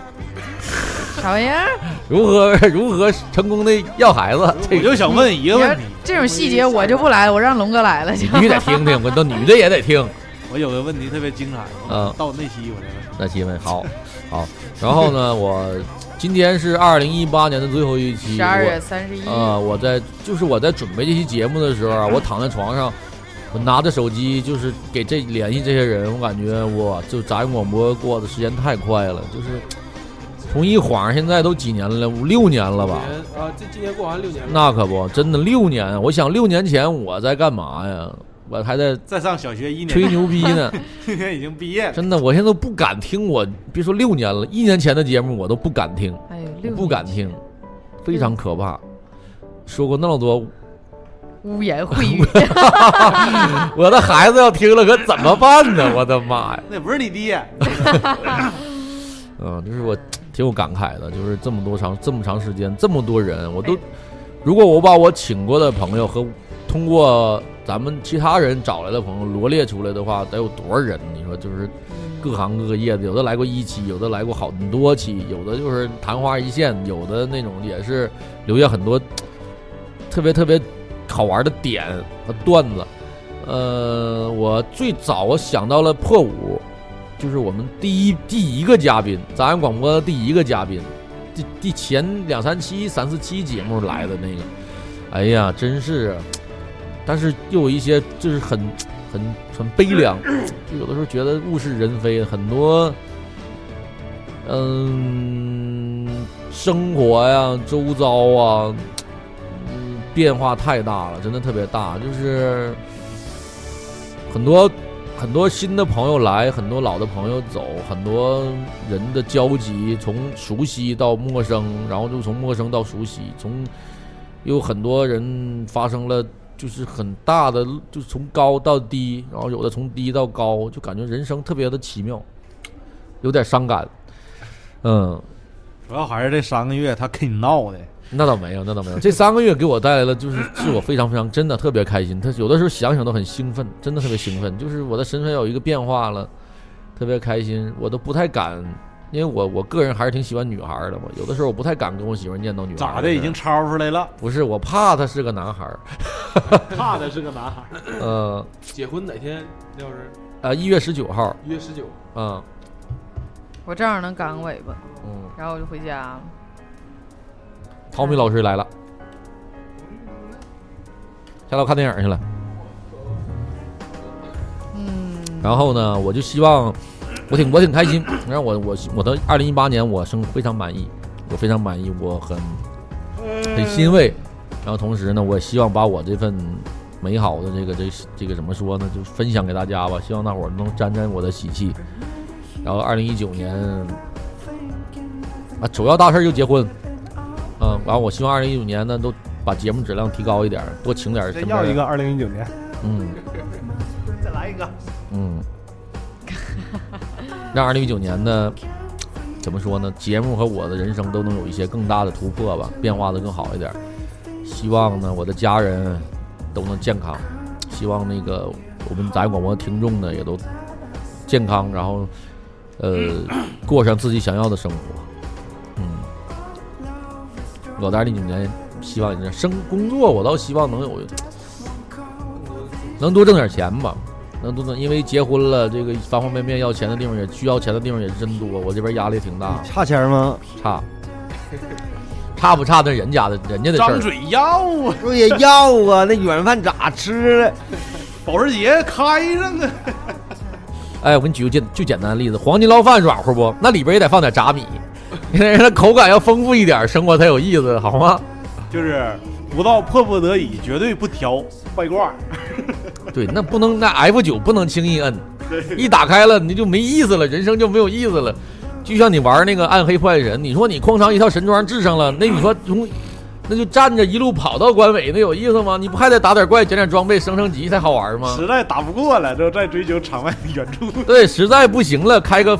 S5: 啥玩意儿？
S1: 如何如何成功的要孩子。这个
S3: 我就想问一个问题，
S5: 这种细节我就不来了，我让龙哥来了就。
S1: 你必须得听听，我都女的也得听。
S3: 我有个问题特别精彩，
S1: 嗯
S3: 到那期我再问。
S1: 那期问好，好，然后呢，我今天是二零一八年的最后一期，
S5: 十二月三十一，
S1: 啊、我在就是我在准备这期节目的时候啊，我躺在床上，我拿着手机就是给这联系这些人，我感觉我，就杂音广播过的时间太快了，就是从一晃现在都几年了，五六年了吧？
S9: 啊，这今年过完六年了。
S1: 那可不，真的六年。我想六年前我在干嘛呀？我还在
S3: 在上小学一年，
S1: 吹牛逼呢。
S3: 今年已经毕业了。
S1: 真的，我现在都不敢听我，别说六年了，一年前的节目我都不敢听，
S5: 哎呦，
S1: 不敢听，非常可怕。说过那么多，
S5: 污言秽语，
S1: 我的孩子要听了可怎么办呢？我的妈呀！
S3: 那不是你爹，
S1: 嗯，就是我挺有感慨的，就是这么多长这么长时间，这么多人，我都，如果我把我请过的朋友和通过咱们其他人找来的朋友罗列出来的话，得有多少人？你说就是各行各业的，有的来过一期，有的来过好很多期，有的就是昙花一现，有的那种也是留下很多特别特别好玩的点和段子。呃，我最早我想到了破五，就是我们第一第一个嘉宾，杂音广播的第一个嘉宾，第第前两三期、三四期节目来的那个，哎呀，真是，但是又有一些就是很 很很悲凉，就有的时候觉得物是人非，很多，嗯，生活呀、周遭啊，嗯，变化太大了，真的特别大，就是很多很多新的朋友来，很多老的朋友走，很多人的交集从熟悉到陌生，然后就从陌生到熟悉，从有很多人发生了就是很大的，就是从高到低，然后有的从低到高，就感觉人生特别的奇妙，有点伤感。嗯，
S3: 主要还是这三个月他跟你闹的，
S1: 那倒没有，那倒没有。这三个月给我带来了，就是是我非常非常真的特别开心。他有的时候想想都很兴奋，真的特别兴奋。就是我的身份有一个变化了，特别开心。我都不太敢，因为我我个人还是挺喜欢女孩的嘛。有的时候我不太敢跟我媳妇儿念叨女孩。
S3: 咋的？已经抄出来了，
S1: 不是，我怕他是个男孩儿。
S3: 怕他是个男孩。
S1: 呃
S9: 结婚哪天？廖老师，
S1: 呃，一月十九号，
S9: 一月十九。
S1: 嗯
S5: 我正好能赶个尾巴，
S1: 嗯，
S5: 然后我就回家了。
S1: 陶米老师来了，下楼看电影去了。
S5: 嗯，
S1: 然后呢，我就希望，我挺我挺开心。然后我我我的二零一八年我生非常满意，我非常满意，我很很欣慰。然后同时呢，我也希望把我这份美好的这个这个这个怎么说呢，就分享给大家吧。希望大伙儿能沾沾我的喜气。然后二零一九年啊，主要大事就结婚。嗯，完了，我希望二零一九年呢，都把节目质量提高一点，多请点儿
S11: 再要一个二零一九年，
S1: 嗯。
S11: 再来一个。
S1: 嗯，让二零一九年呢，怎么说呢？节目和我的人生都能有一些更大的突破吧，变化的更好一点。希望呢，我的家人都能健康，希望那个我们杂音广播听众呢也都健康，然后呃过上自己想要的生活。嗯，我在二零一九年希望也是生工作，我倒希望能有能多挣点钱吧，能都能，因为结婚了，这个方方面面要钱的地方也需要钱的地方也是真多，我这边压力挺大，
S4: 差钱吗？
S1: 差，差不差那人家的人家的事儿，
S3: 张嘴要啊，
S4: 说也要啊？那软饭咋吃了？
S3: 保时捷开上啊，
S1: 哎，我给你举个简最简单的例子，黄金捞饭软乎不？那里边也得放点炸米，让它口感要丰富一点，生活才有意思，好吗？
S3: 就是不到迫不得已，绝对不挑外挂。
S1: 对，那不能那 F 九不能轻易摁，一打开了你就没意思了，人生就没有意思了。就像你玩那个暗黑破坏神，你说你哐当一套神装制上了，那你说从那就站着一路跑到关尾，那有意思吗？你不还得打点怪、捡点装备、升升级才好玩吗？
S3: 实在打不过了，就再追求场外援助。
S1: 对，实在不行了，开个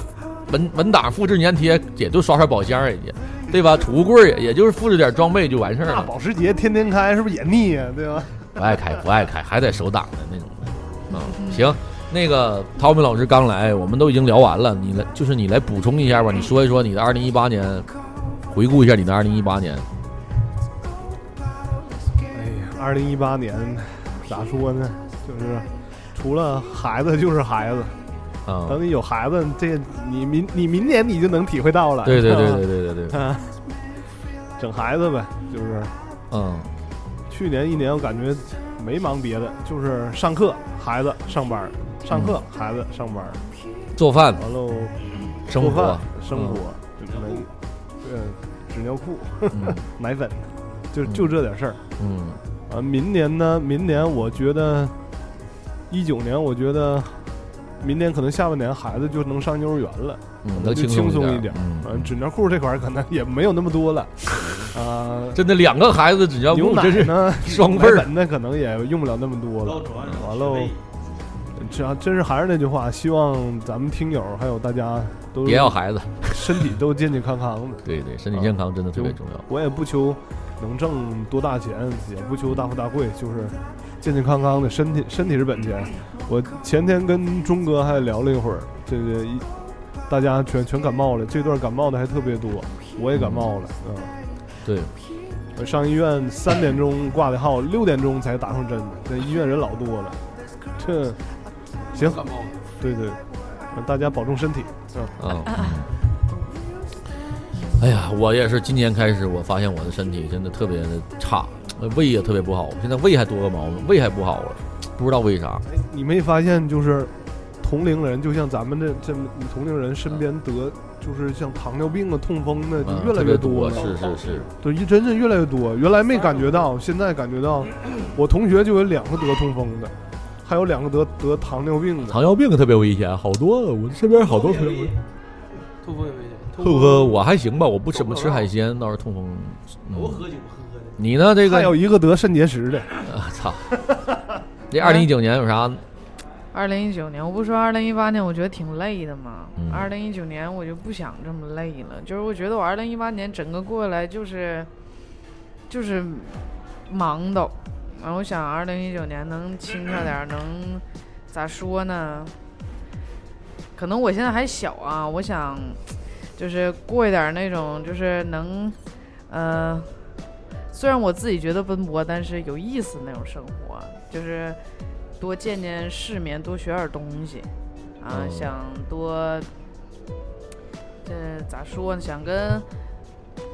S1: 文文档复制粘贴，也就刷刷宝箱，人家对吧？储物柜也也就是复制点装备就完事儿了。
S11: 那保时捷天天开，是不是也腻呀？对吧？
S1: 不爱开，不爱开，还得手挡的那种的。嗯、行，那个涛明老师刚来，我们都已经聊完了，你来就是你来补充一下吧，你说一说你的二零一八年，回顾一下你的二零一八年。
S11: 哎呀，二零一八年咋说呢？就是除了孩子就是孩子。
S1: 啊、
S11: 等你有孩子，这你明你明年你就能体会到了。
S1: 对对对对对对对。
S11: 啊，整孩子呗，就是。
S1: 嗯。
S11: 去年一年我感觉没忙别的，就是上课、孩子、上班，上课、
S1: 嗯、
S11: 孩子、上班，
S1: 做饭，
S11: 完了，
S1: 生活、
S11: 做饭生活，就可能呃纸尿裤、
S1: 嗯、
S11: 奶粉，就就这点事儿。
S1: 嗯。
S11: 啊，明年呢？明年我觉得，一九年我觉得。明年可能下半年孩子就能上幼儿园了，
S1: 嗯，
S11: 能轻
S1: 松
S11: 一点。嗯，纸尿裤这块可能也没有那么多了，啊，
S1: 真的两个孩子纸尿裤，
S11: 这是呢
S1: 双份儿，
S11: 那可能也用不了那么多了。完喽，这真是还是那句话，希望咱们听友还有大家都
S1: 别要孩子，
S11: 身体都健健康康的。
S1: 对对，身体健康真的特别重要。
S11: 我也不求能挣多大钱，也不求大富大贵，就是。健健康康的身体，身体是本钱。我前天跟钟哥还聊了一会儿，这个一大家全全感冒了，这段感冒的还特别多，我也感冒了，嗯，
S1: 对，
S11: 我上医院三点钟挂的号，六点钟才打上针，这医院人老多了，这 行，
S9: 感冒，
S11: 对对，大家保重身体，
S1: 嗯。嗯哎呀，我也是今年开始，我发现我的身体真的特别的差。胃也特别不好，现在胃还多个毛病，胃还不好了，不知道为啥。
S11: 你没发现就是同龄人，就像咱们这这同龄人身边得就是像糖尿病啊、痛风的就越来越
S1: 多
S11: 了。
S1: 是是是，
S11: 对，真是越来越多。原来没感觉到，现在感觉到。我同学就有两个得痛风的，还有两个得得糖尿病的。
S1: 糖尿病特别危险，好多我身边好多朋友。
S9: 痛风也危险。
S1: 痛风我还行吧，我不怎么吃海鲜，倒是痛风。
S9: 我喝酒喝。
S1: 你呢？这个
S11: 还有一个得肾结石的，
S1: 啊操！这二零一九年有啥？
S5: 二零一九年，我不说二零一八年，我觉得挺累的嘛。
S1: 嗯
S5: 二零一九年我就不想这么累了，就是我觉得我二零一八年整个过来就是就是忙的，然后我想二零一九年能轻快点，能咋说呢？可能我现在还小啊，我想就是过一点那种，就是能，呃。虽然我自己觉得奔波，但是有意思那种生活，就是多见见世面，多学点东西，啊，
S1: 嗯、
S5: 想多，这咋说呢？想跟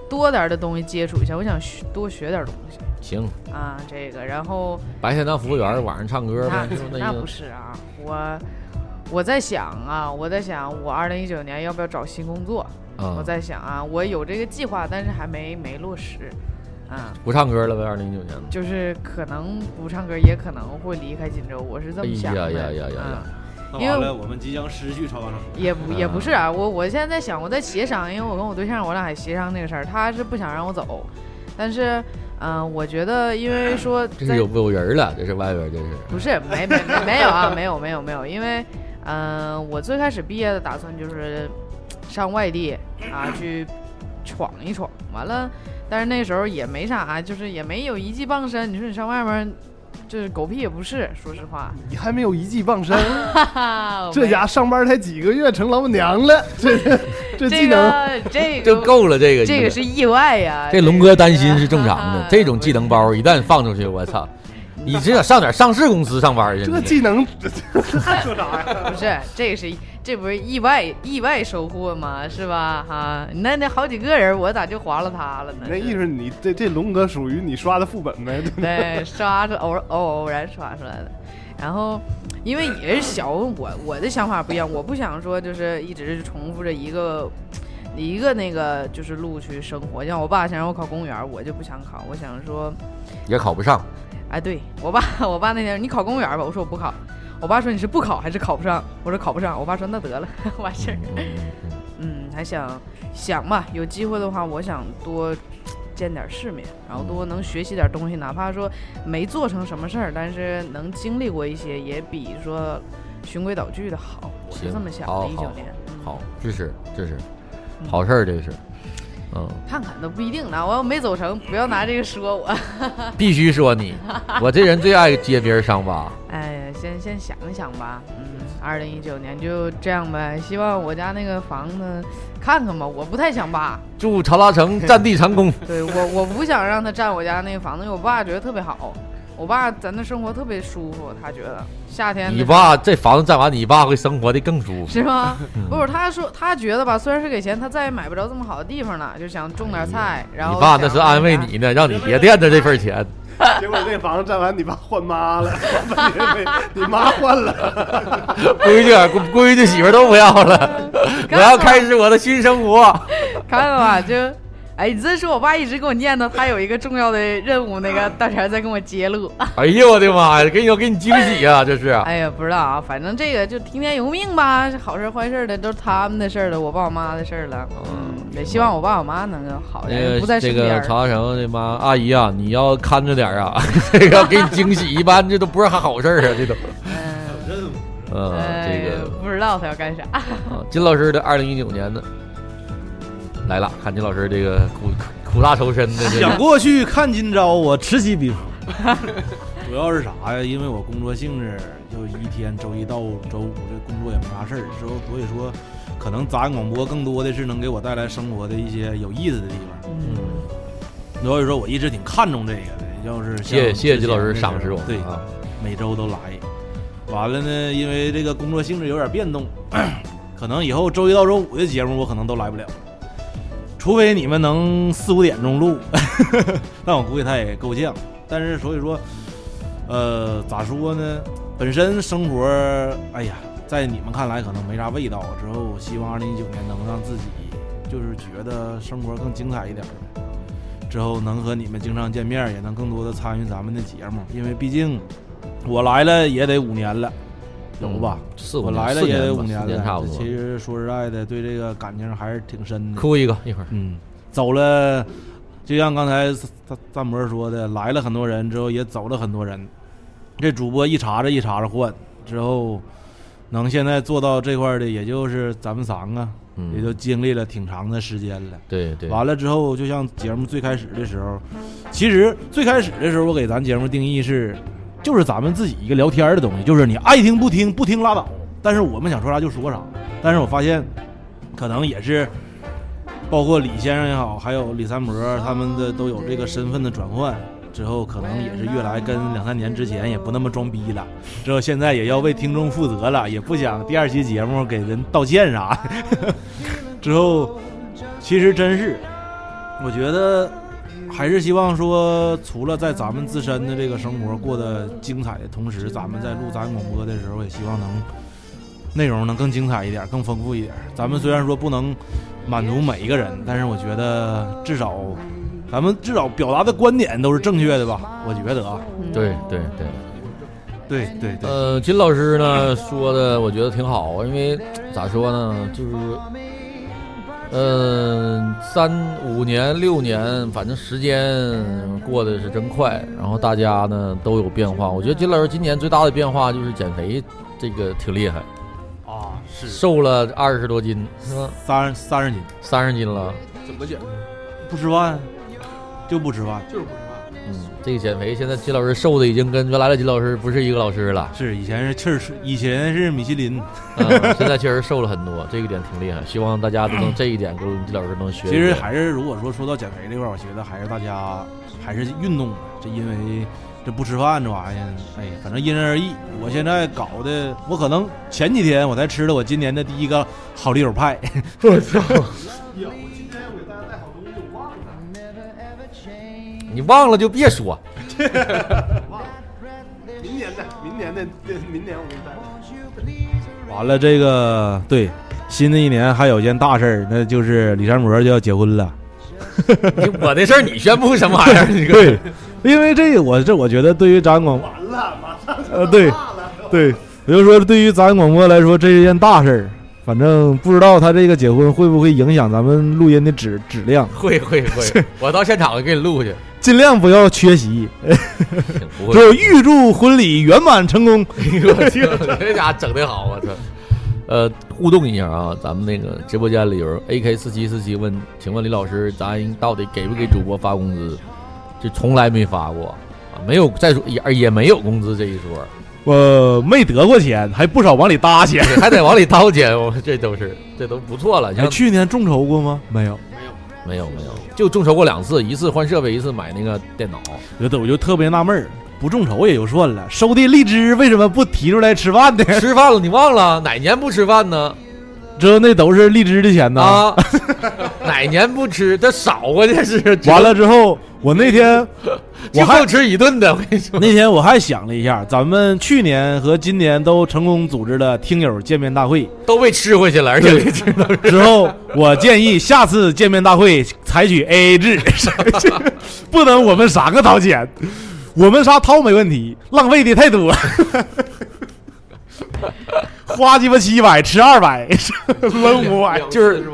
S5: 多点的东西接触一下，我想学多学点东西。
S1: 行
S5: 啊，这个，然后
S1: 白天当服务员，晚上唱歌呗。
S5: 那 那不是啊，我我在想啊，我在想，我二零一九年要不要找新工作？
S1: 嗯、
S5: 我在想啊，我有这个计划，但是还没没落实。啊，
S1: 不唱歌了呗，二零一九年。
S5: 就是可能不唱歌，也可能会离开锦州，我是这么想的。
S1: 哎呀呀呀呀呀！
S5: 因为
S3: 我们即将失去超纲手。
S5: 也不也不是啊，我我现在在想，我在协商，因为我跟我对象，我俩还协商这个事儿，他是不想让我走，但是，嗯、呃，我觉得因为说
S1: 这是有有人了，这是外边这是。
S5: 不是，没没没没有啊，没有没有没有，因为，嗯、呃，我最开始毕业的打算就是上外地啊去闯一闯，完了。但是那时候也没啥，就是也没有一技傍身。你说你上外面，就是狗屁也不是，说实话。
S11: 你还没有一技傍身，这家上班才几个月成老板娘了，这 这技能
S5: 这
S1: 就够了。这个
S5: 这个是意外呀。
S1: 这龙哥担心是正常的，这种技能包一旦放出去，我操，你这上点上市公司上班去。
S11: 这技能还说啥呀？
S5: 不是，这个是这不是意外意外收获吗？是吧？哈，那那好几个人，我咋就划了他了呢？
S11: 那意思你这这龙哥属于你刷的副本呗？对不对？
S5: 刷着偶偶偶然刷出来的。然后，因为也是小，我我的想法不一样，我不想说就是一直重复着一个一个那个就是路去生活。像我爸想让我考公务员，我就不想考，我想说，
S1: 也考不上。
S5: 哎，对我爸，我爸那天你考公务员吧，我说我不考。我爸说你是不考还是考不上？我说考不上。我爸说那得了，完事儿。嗯，还想想吧，有机会的话，我想多见点世面，然后多能学习点东西，哪怕说没做成什么事儿，但是能经历过一些，也比说循规蹈矩的好。我是这么想的。一九年，
S1: 好，支持支持，好事儿这是。嗯，
S5: 看看都不一定呢。我要没走成，不要拿这个说我。
S1: 必须说你，我这人最爱揭别人伤疤。
S5: 哎呀，先先想一想吧。嗯，二零一九年就这样呗。希望我家那个房子看看吧。我不太想扒。
S1: 祝曹拉城占地成功。
S5: 对我，我不想让他占我家那个房子，因为我爸觉得特别好。我爸在那生活特别舒服，他觉得夏天。
S1: 你爸这房子占完，你爸会生活的更舒服，
S5: 是吗？不是，他说他觉得吧，虽然是给钱，他再也买不着这么好的地方了，就想种点菜。然后
S1: 你爸那是安慰你呢，让你别惦着这份钱。
S11: 结果这房子占完，你爸换妈了，你妈换了，
S1: 闺女、闺女媳妇都不要了，我要开始我的新生活。
S5: 看看吧，就。哎，你这说，我爸一直给我念叨，他有一个重要的任务，那个 大钱在跟我揭露。
S1: 哎呀我的妈呀，给你要给你惊喜啊，这是。
S5: 哎呀，不知道啊，反正这个就听天由命吧，好事坏事的都是他们的事儿了，我爸我妈的事儿了。嗯，也希望我爸我妈能够好点，不在身边。
S1: 这个曹大成的妈阿姨啊，你要看着点啊，这个给你惊喜，一般这都不是好事儿啊，这都。
S5: 嗯。
S1: 嗯，这个
S5: 不知道他要干啥。啊，
S1: 金老师的二零一九年呢？来了，看金老师这个苦苦大仇深的。
S3: 想过去看今朝，我此起彼伏。主要是啥呀？因为我工作性质就一天，周一到周五这工作也没啥事儿，之后所以说，可能杂音广播更多的是能给我带来生活的一些有意思的地方。嗯。所以说我一直挺看重这个的，要是
S1: 谢谢谢谢金老师赏识我。
S3: 对啊，每周都来。完了呢，因为这个工作性质有点变动，可能以后周一到周五的节目我可能都来不了。除非你们能四五点钟录，但我估计他也够呛。但是所以说，呃，咋说呢？本身生活，哎呀，在你们看来可能没啥味道。之后希望二零一九年能让自己就是觉得生活更精彩一点。之后能和你们经常见面，也能更多的参与咱们的节目。因为毕竟我来了也得五年了。有吧？我来了也得五年了，其实说实在的，对这个感情还是挺深的。
S1: 哭一个一会儿，
S3: 嗯，走了，就像刚才赞赞博说的，来了很多人之后，也走了很多人。这主播一茬子一茬子换，之后能现在做到这块的，也就是咱们三个，也就经历了挺长的时间了。
S1: 对对。
S3: 完了之后，就像节目最开始的时候，其实最开始的时候，我给咱节目定义是。就是咱们自己一个聊天的东西，就是你爱听不听，不听拉倒。但是我们想说啥就说啥。但是我发现，可能也是，包括李先生也好，还有李三博他们的都有这个身份的转换之后，可能也是越来跟两三年之前也不那么装逼了。之后现在也要为听众负责了，也不想第二期节目给人道歉啥。之后，其实真是，我觉得。还是希望说，除了在咱们自身的这个生活过得精彩的同时，咱们在录咱广播的时候，也希望能内容能更精彩一点，更丰富一点。咱们虽然说不能满足每一个人，但是我觉得至少咱们至少表达的观点都是正确的吧？我觉得啊，
S1: 对对对
S3: 对对对。
S1: 呃，金老师呢说的，我觉得挺好，因为咋说呢，就是。嗯，三五年、六年，反正时间过得是真快。然后大家呢都有变化。我觉得金老师今年最大的变化就是减肥，这个挺厉害
S3: 啊，是
S1: 瘦了二十多斤，是吧？
S3: 三三十斤，
S1: 三十斤了。
S9: 怎么减？
S3: 不吃饭，就不吃饭，
S9: 就是不吃饭。
S1: 嗯，这个减肥现在金老师瘦的已经跟原来的金老师不是一个老师了。
S3: 是以前是气儿，以前是米其林，
S1: 现在确实瘦了很多，这个点挺厉害。希望大家都能 这一点跟金老师能学。
S3: 其实还是如果说说到减肥这块儿，我觉得还是大家还是运动，这因为这不吃饭这玩意儿，哎呀，反正因人而异。我现在搞的，我可能前几天我才吃了我今年的第一个好丽友派。
S1: 我操！你忘了就别说。
S11: 明年的，明年的，明年我给你带。
S3: 完了，这个对，新的一年还有件大事儿，那就是李山魔就要结婚了。
S1: 我的事儿你宣布什么玩意儿？你
S3: 对，因为这个我这我觉得对于咱广
S11: 完了，马上
S3: 呃对对，比如说对于咱广播来说，这是件大事儿。反正不知道他这个结婚会不会影响咱们录音的质质量，
S1: 会会会，我到现场给你录去，
S3: 尽量不要缺席。就预祝婚礼圆满成功。
S1: 我去，这家整的好，我操！呃，互动一下啊，咱们那个直播间里有 AK 四七四七问，请问李老师，咱到底给不给主播发工资？就从来没发过啊，没有再说也也没有工资这一说。
S3: 我没得过钱，还不少往里搭钱，
S1: 还得往里掏钱，我这都是这都不错了。你
S3: 去年众筹过吗？没有，
S1: 没有，没有，就众筹过两次，一次换设备，一次买那个电脑。
S3: 有的我就特别纳闷儿，不众筹也就算了，收的荔枝为什么不提出来吃饭呢？
S1: 吃饭了，你忘了哪年不吃饭呢？
S3: 这那都是荔枝的钱呢
S1: 啊！哪年不吃？这少啊，这是。
S3: 完了之后，我那天
S1: 我还吃一顿的。我跟你说，
S3: 那天我还想了一下，咱们去年和今年都成功组织了听友见面大会，
S1: 都被吃回去了，而且
S3: 之后我建议下次见面大会采取 AA 制，不能我们三个掏钱，我们仨掏没问题，浪费的太多。花鸡巴七百，吃二百，扔五百，
S1: 就是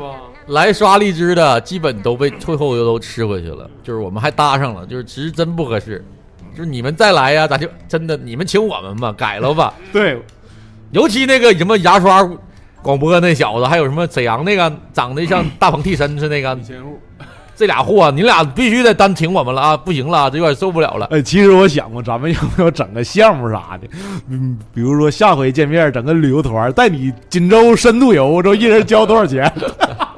S1: 来刷荔枝的，基本都被退后又都吃回去了。就是我们还搭上了，就是其实真不合适。就是你们再来呀，咱就真的你们请我们吧，改了吧。
S3: 对，
S1: 尤其那个什么牙刷广播那小子，还有什么沈阳那个长得像大鹏替身似的那个。这俩货，你俩必须得单请我们了啊！不行了，这有点受不了了。
S3: 哎，其实我想过，咱们要不要整个项目啥的？嗯，比如说下回见面整个旅游团，带你锦州深度游，这一人交多少钱？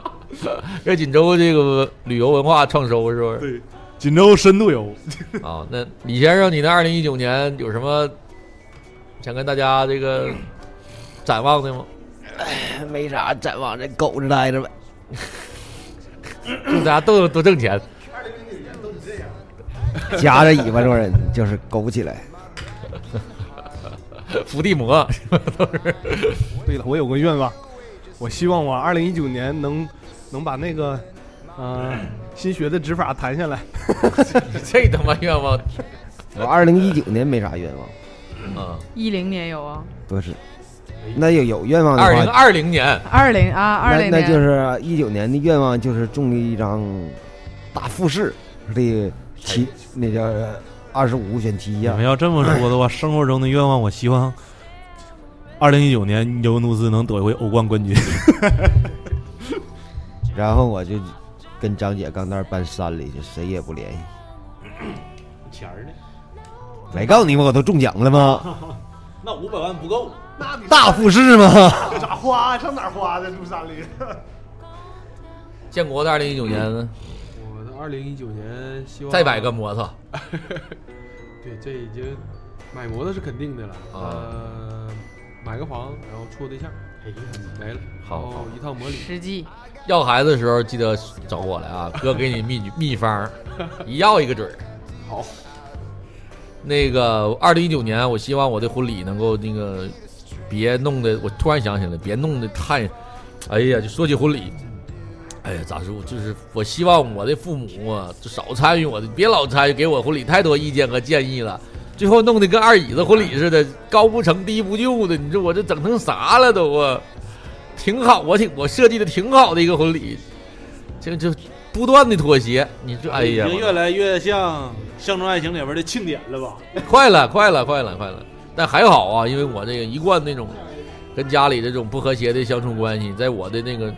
S1: 这锦州这个旅游文化创收是不是？
S3: 对，锦州深度游。
S1: 啊，那李先生，你的二零一九年有什么想跟大家这个 展望的吗？
S4: 哎，没啥展望，这狗着待着呗。
S1: 祝 大家都多挣钱。
S4: 夹着尾巴做人就是苟起来。
S1: 伏地魔都是。
S11: 对了，我有个愿望，我希望我二零一九年能能把那个呃 新学的指法弹下来。
S1: 这他妈愿望！
S4: 我二零一九年没啥愿
S1: 望。嗯。
S5: 一零年有啊。
S4: 不是。那有有愿望的话，
S1: 二零二零年，
S5: 二零啊，二零
S4: 年，那就是一九年的愿望就是中一张大复式的七，那叫二十五选七呀。
S3: 你们要这么说的话，生活中的愿望，我希望二零一九年尤文图斯能夺回欧冠冠军。
S4: 然后我就跟张姐刚那儿搬山里去，谁也不联系。
S3: 钱儿呢？
S4: 没告诉你吗我都中奖了吗？
S3: 那五百万不够。
S4: 那你大富士吗？
S11: 咋花？上哪花的？住山里。
S1: 建国的二零一九年呢？
S9: 我的二零一九年希望
S1: 再买个摩托。
S9: 对，这已经买摩托是肯定的了。呃，买个房，然后处对象，没了。
S1: 好，
S9: 一套模拟。
S5: 实际。
S1: 要孩子的时候记得找我来啊，哥给你秘秘方，一要一个准儿。
S9: 好。
S1: 那个二零一九年，我希望我的婚礼能够那个。别弄的我突然想起来，别弄的太，哎呀，就说起婚礼，哎呀，咋说？就是我希望我的父母啊，就少参与我的，别老参与，给我婚礼太多意见和建议了，最后弄得跟二椅子婚礼似的，高不成低不就的。你说我这整成啥了都啊？挺好，我挺我设计的挺好的一个婚礼，这就不断的妥协。你说，哎呀，
S3: 已经越来越像《象征爱情》里边的庆典了吧？
S1: 快了，快了，快了，快了。但还好啊，因为我这个一贯那种跟家里这种不和谐的相处关系，在我的那个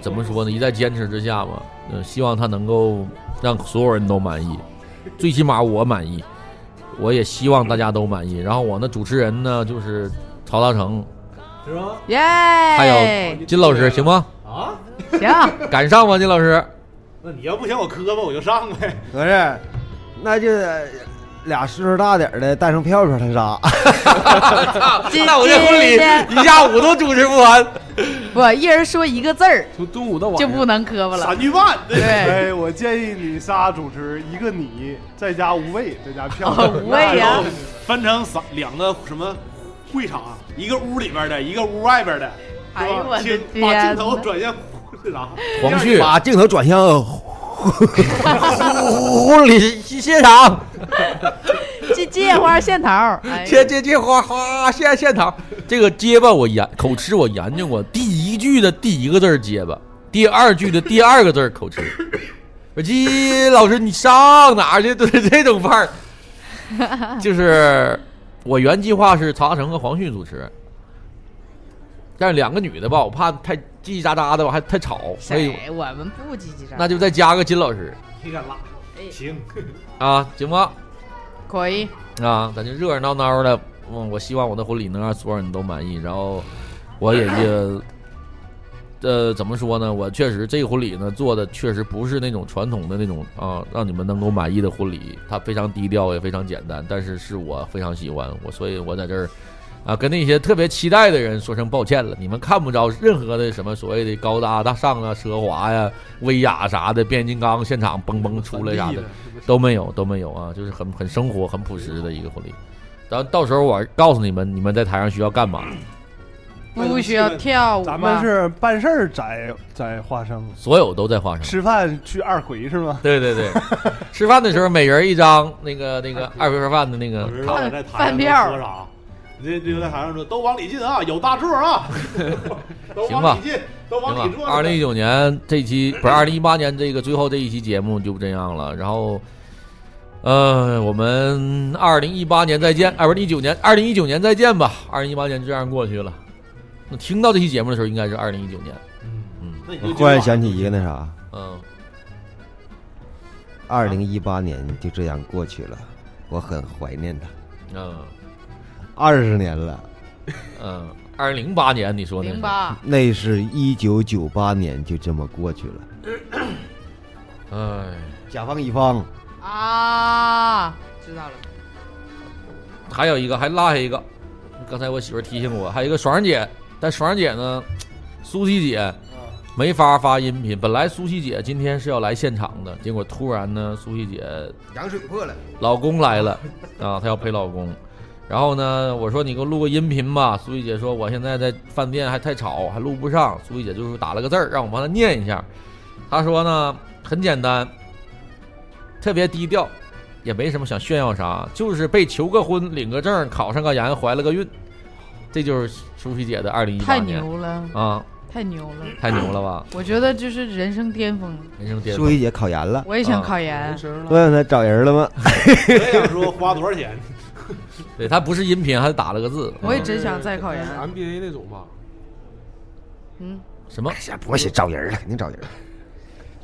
S1: 怎么说呢？一再坚持之下吧，嗯，希望他能够让所有人都满意，最起码我满意，我也希望大家都满意。然后我那主持人呢，就是曹大成，
S3: 是吗？
S5: 耶！
S1: 还有金老师，行吗？
S3: 啊，
S5: 行，
S1: 敢上吗，金老师？
S3: 那你要不行我磕巴，我就上呗。
S4: 不是，那就。俩岁数大点的带上票票他仨，
S1: 那我这婚礼一下午都主持不完。
S5: 不，一人说一个字儿
S9: 从中午到晚
S5: 就不能磕巴了。
S3: 三句半，
S5: 对
S11: 哎，我建议你仨主持，一个你，再加无畏，再加票票。
S5: 无畏呀，
S3: 分成三两个什么会场，一个屋里边的，一个屋外边的？
S5: 哎呦我的
S3: 切
S5: 天
S3: 把镜头转向 是啥？
S1: 黄旭
S4: 把镜头转向
S1: 婚礼现场，
S5: 接接花线头儿，哎
S1: 切切切花花现现场。这个结巴我研口吃我研究过，第一句的第一个字儿结巴，第二句的第二个字儿口吃。我鸡老师你上哪儿去？对这种范儿，就是我原计划是曹大成和黄旭主持，但是两个女的吧，我怕太叽叽喳喳的吧，还太吵，所以
S5: 谁？我们不叽叽喳喳。
S1: 那就再加个金老师
S3: 你敢拉？
S5: 哎
S3: 行，
S1: 啊，行吗？
S5: 可以，
S1: 啊，咱就热热闹闹的。嗯，我希望我的婚礼能让所有人都满意。然后，我也也，呃，怎么说呢？我确实这个婚礼呢做的确实不是那种传统的那种啊，让你们能够满意的婚礼。它非常低调，也非常简单，但是是我非常喜欢我，所以我在这儿啊，跟那些特别期待的人说声抱歉了。你们看不着任何的什么所谓的高大大上啊、奢华呀、威亚啥的，变形金刚现场嘣嘣出来啥的。都没有，都没有啊，就是很很生活、很朴实的一个婚礼。然后到时候我告诉你们，你们在台上需要干嘛，
S5: 不需要跳舞。
S11: 咱们是办事儿在在花生，
S1: 所有都在花生。
S11: 吃饭去二回是吗？
S1: 对对对，吃饭的时候每人一张那个那个二回盒饭的那个
S3: 我知道
S1: 卡
S3: 我在台上都说啥？你这这个在台上说都往里进啊，有大座啊，都
S1: 行吧
S3: 往里进，都往里坐。。
S1: 二零一九年这期不是二零一八年这个最后这一期节目就这样了，然后。呃，我们二零一八年再见，二零一九年，二零一九年再见吧。二零一八年就这样过去了。那听到这期节目的时候，应该是二零一九年。嗯。
S4: 我忽然想起一个那啥，
S1: 嗯，
S4: 二零一八年就这样过去了，我很怀念他。
S1: 嗯。
S4: 二十年了，
S1: 嗯，二零零八年你说的
S5: 零八，
S4: 那是一九九八年就这么过去了。
S1: 哎，
S4: 甲方乙方，
S5: 啊，知道了。
S1: 还有一个还落下一个，刚才我媳妇儿提醒我，还有一个爽儿姐，但爽姐呢，苏西姐没法发音频。本来苏西姐今天是要来现场的，结果突然呢，苏西姐
S4: 羊水破了，
S1: 老公来了啊，她要陪老公。然后呢，我说你给我录个音频吧。苏西姐说我现在在饭店还太吵，还录不上。苏西姐就是打了个字儿，让我帮她念一下。她说呢，很简单，特别低调，也没什么想炫耀啥，就是被求个婚、领个证、考上个研、怀了个孕，这就是苏西姐的二零一八
S5: 太
S1: 年
S5: 牛了，
S1: 啊，
S5: 太牛了，
S1: 太牛了吧！
S5: 我觉得就是人生巅峰。
S1: 人生巅峰。
S4: 苏一姐考研了，
S5: 我也想考研，
S4: 我让她找人了吗？
S3: 我也想说花多少钱？
S1: 对她不是音频，还打了个字。
S5: 我也真想再考研。
S9: MBA 那种吧，
S5: 嗯，
S1: 什么？
S4: 不写找人了，肯定找人。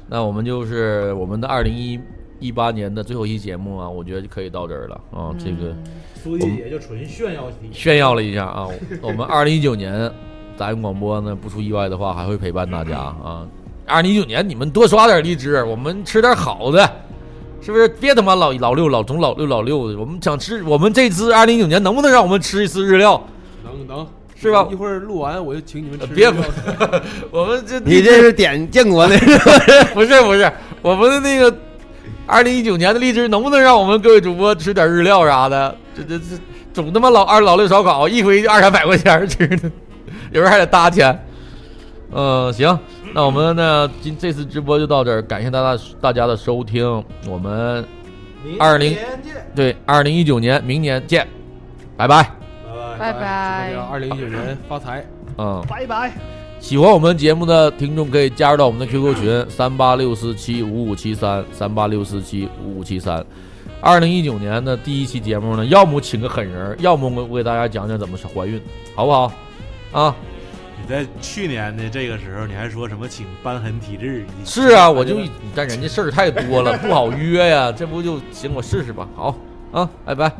S1: 那我们就是我们的二零一一八年的最后一期节目啊，我觉得就可以到这儿了啊。这个
S3: 苏西姐就纯炫耀题，
S1: 炫耀了一下啊。我们二零一九年杂音广播呢，不出意外的话还会陪伴大家啊。二零一九年你们多刷点荔枝，我们吃点好的，是不是？别他妈老老六老总老六老六的，我们想吃。我们这次二零一九年能不能让我们吃一次日料？
S9: 能能
S1: 是吧
S9: 一会儿录完我就请你们吃。
S1: 别，我们这
S4: 你这是点建国的，
S1: 不是不是，我们的那个二零一九年的荔枝能不能让我们各位主播吃点日料啥的？这这这总他妈老二老六烧烤，一回就二三百块钱吃的，有人还得搭钱。嗯、行，那我们呢今这次直播就到这儿，感谢大家大家的收听，我们二零对二零一九年明年见，拜拜。
S5: 拜拜。
S9: 二零一九年发财。
S1: 嗯，
S11: 拜拜。
S1: 喜欢我们节目的听众可以加入到我们的 QQ 群三八六四七五五七三三八六四七五五七三。二零一九年的第一期节目呢，要么请个狠人儿，要么我我给大家讲讲怎么怀孕，好不好？啊，
S3: 你在去年的这个时候，你还说什么请瘢痕体质？
S1: 是啊，我就但人家事儿太多了，不好约呀，这不就行？我试试吧。好啊，拜拜。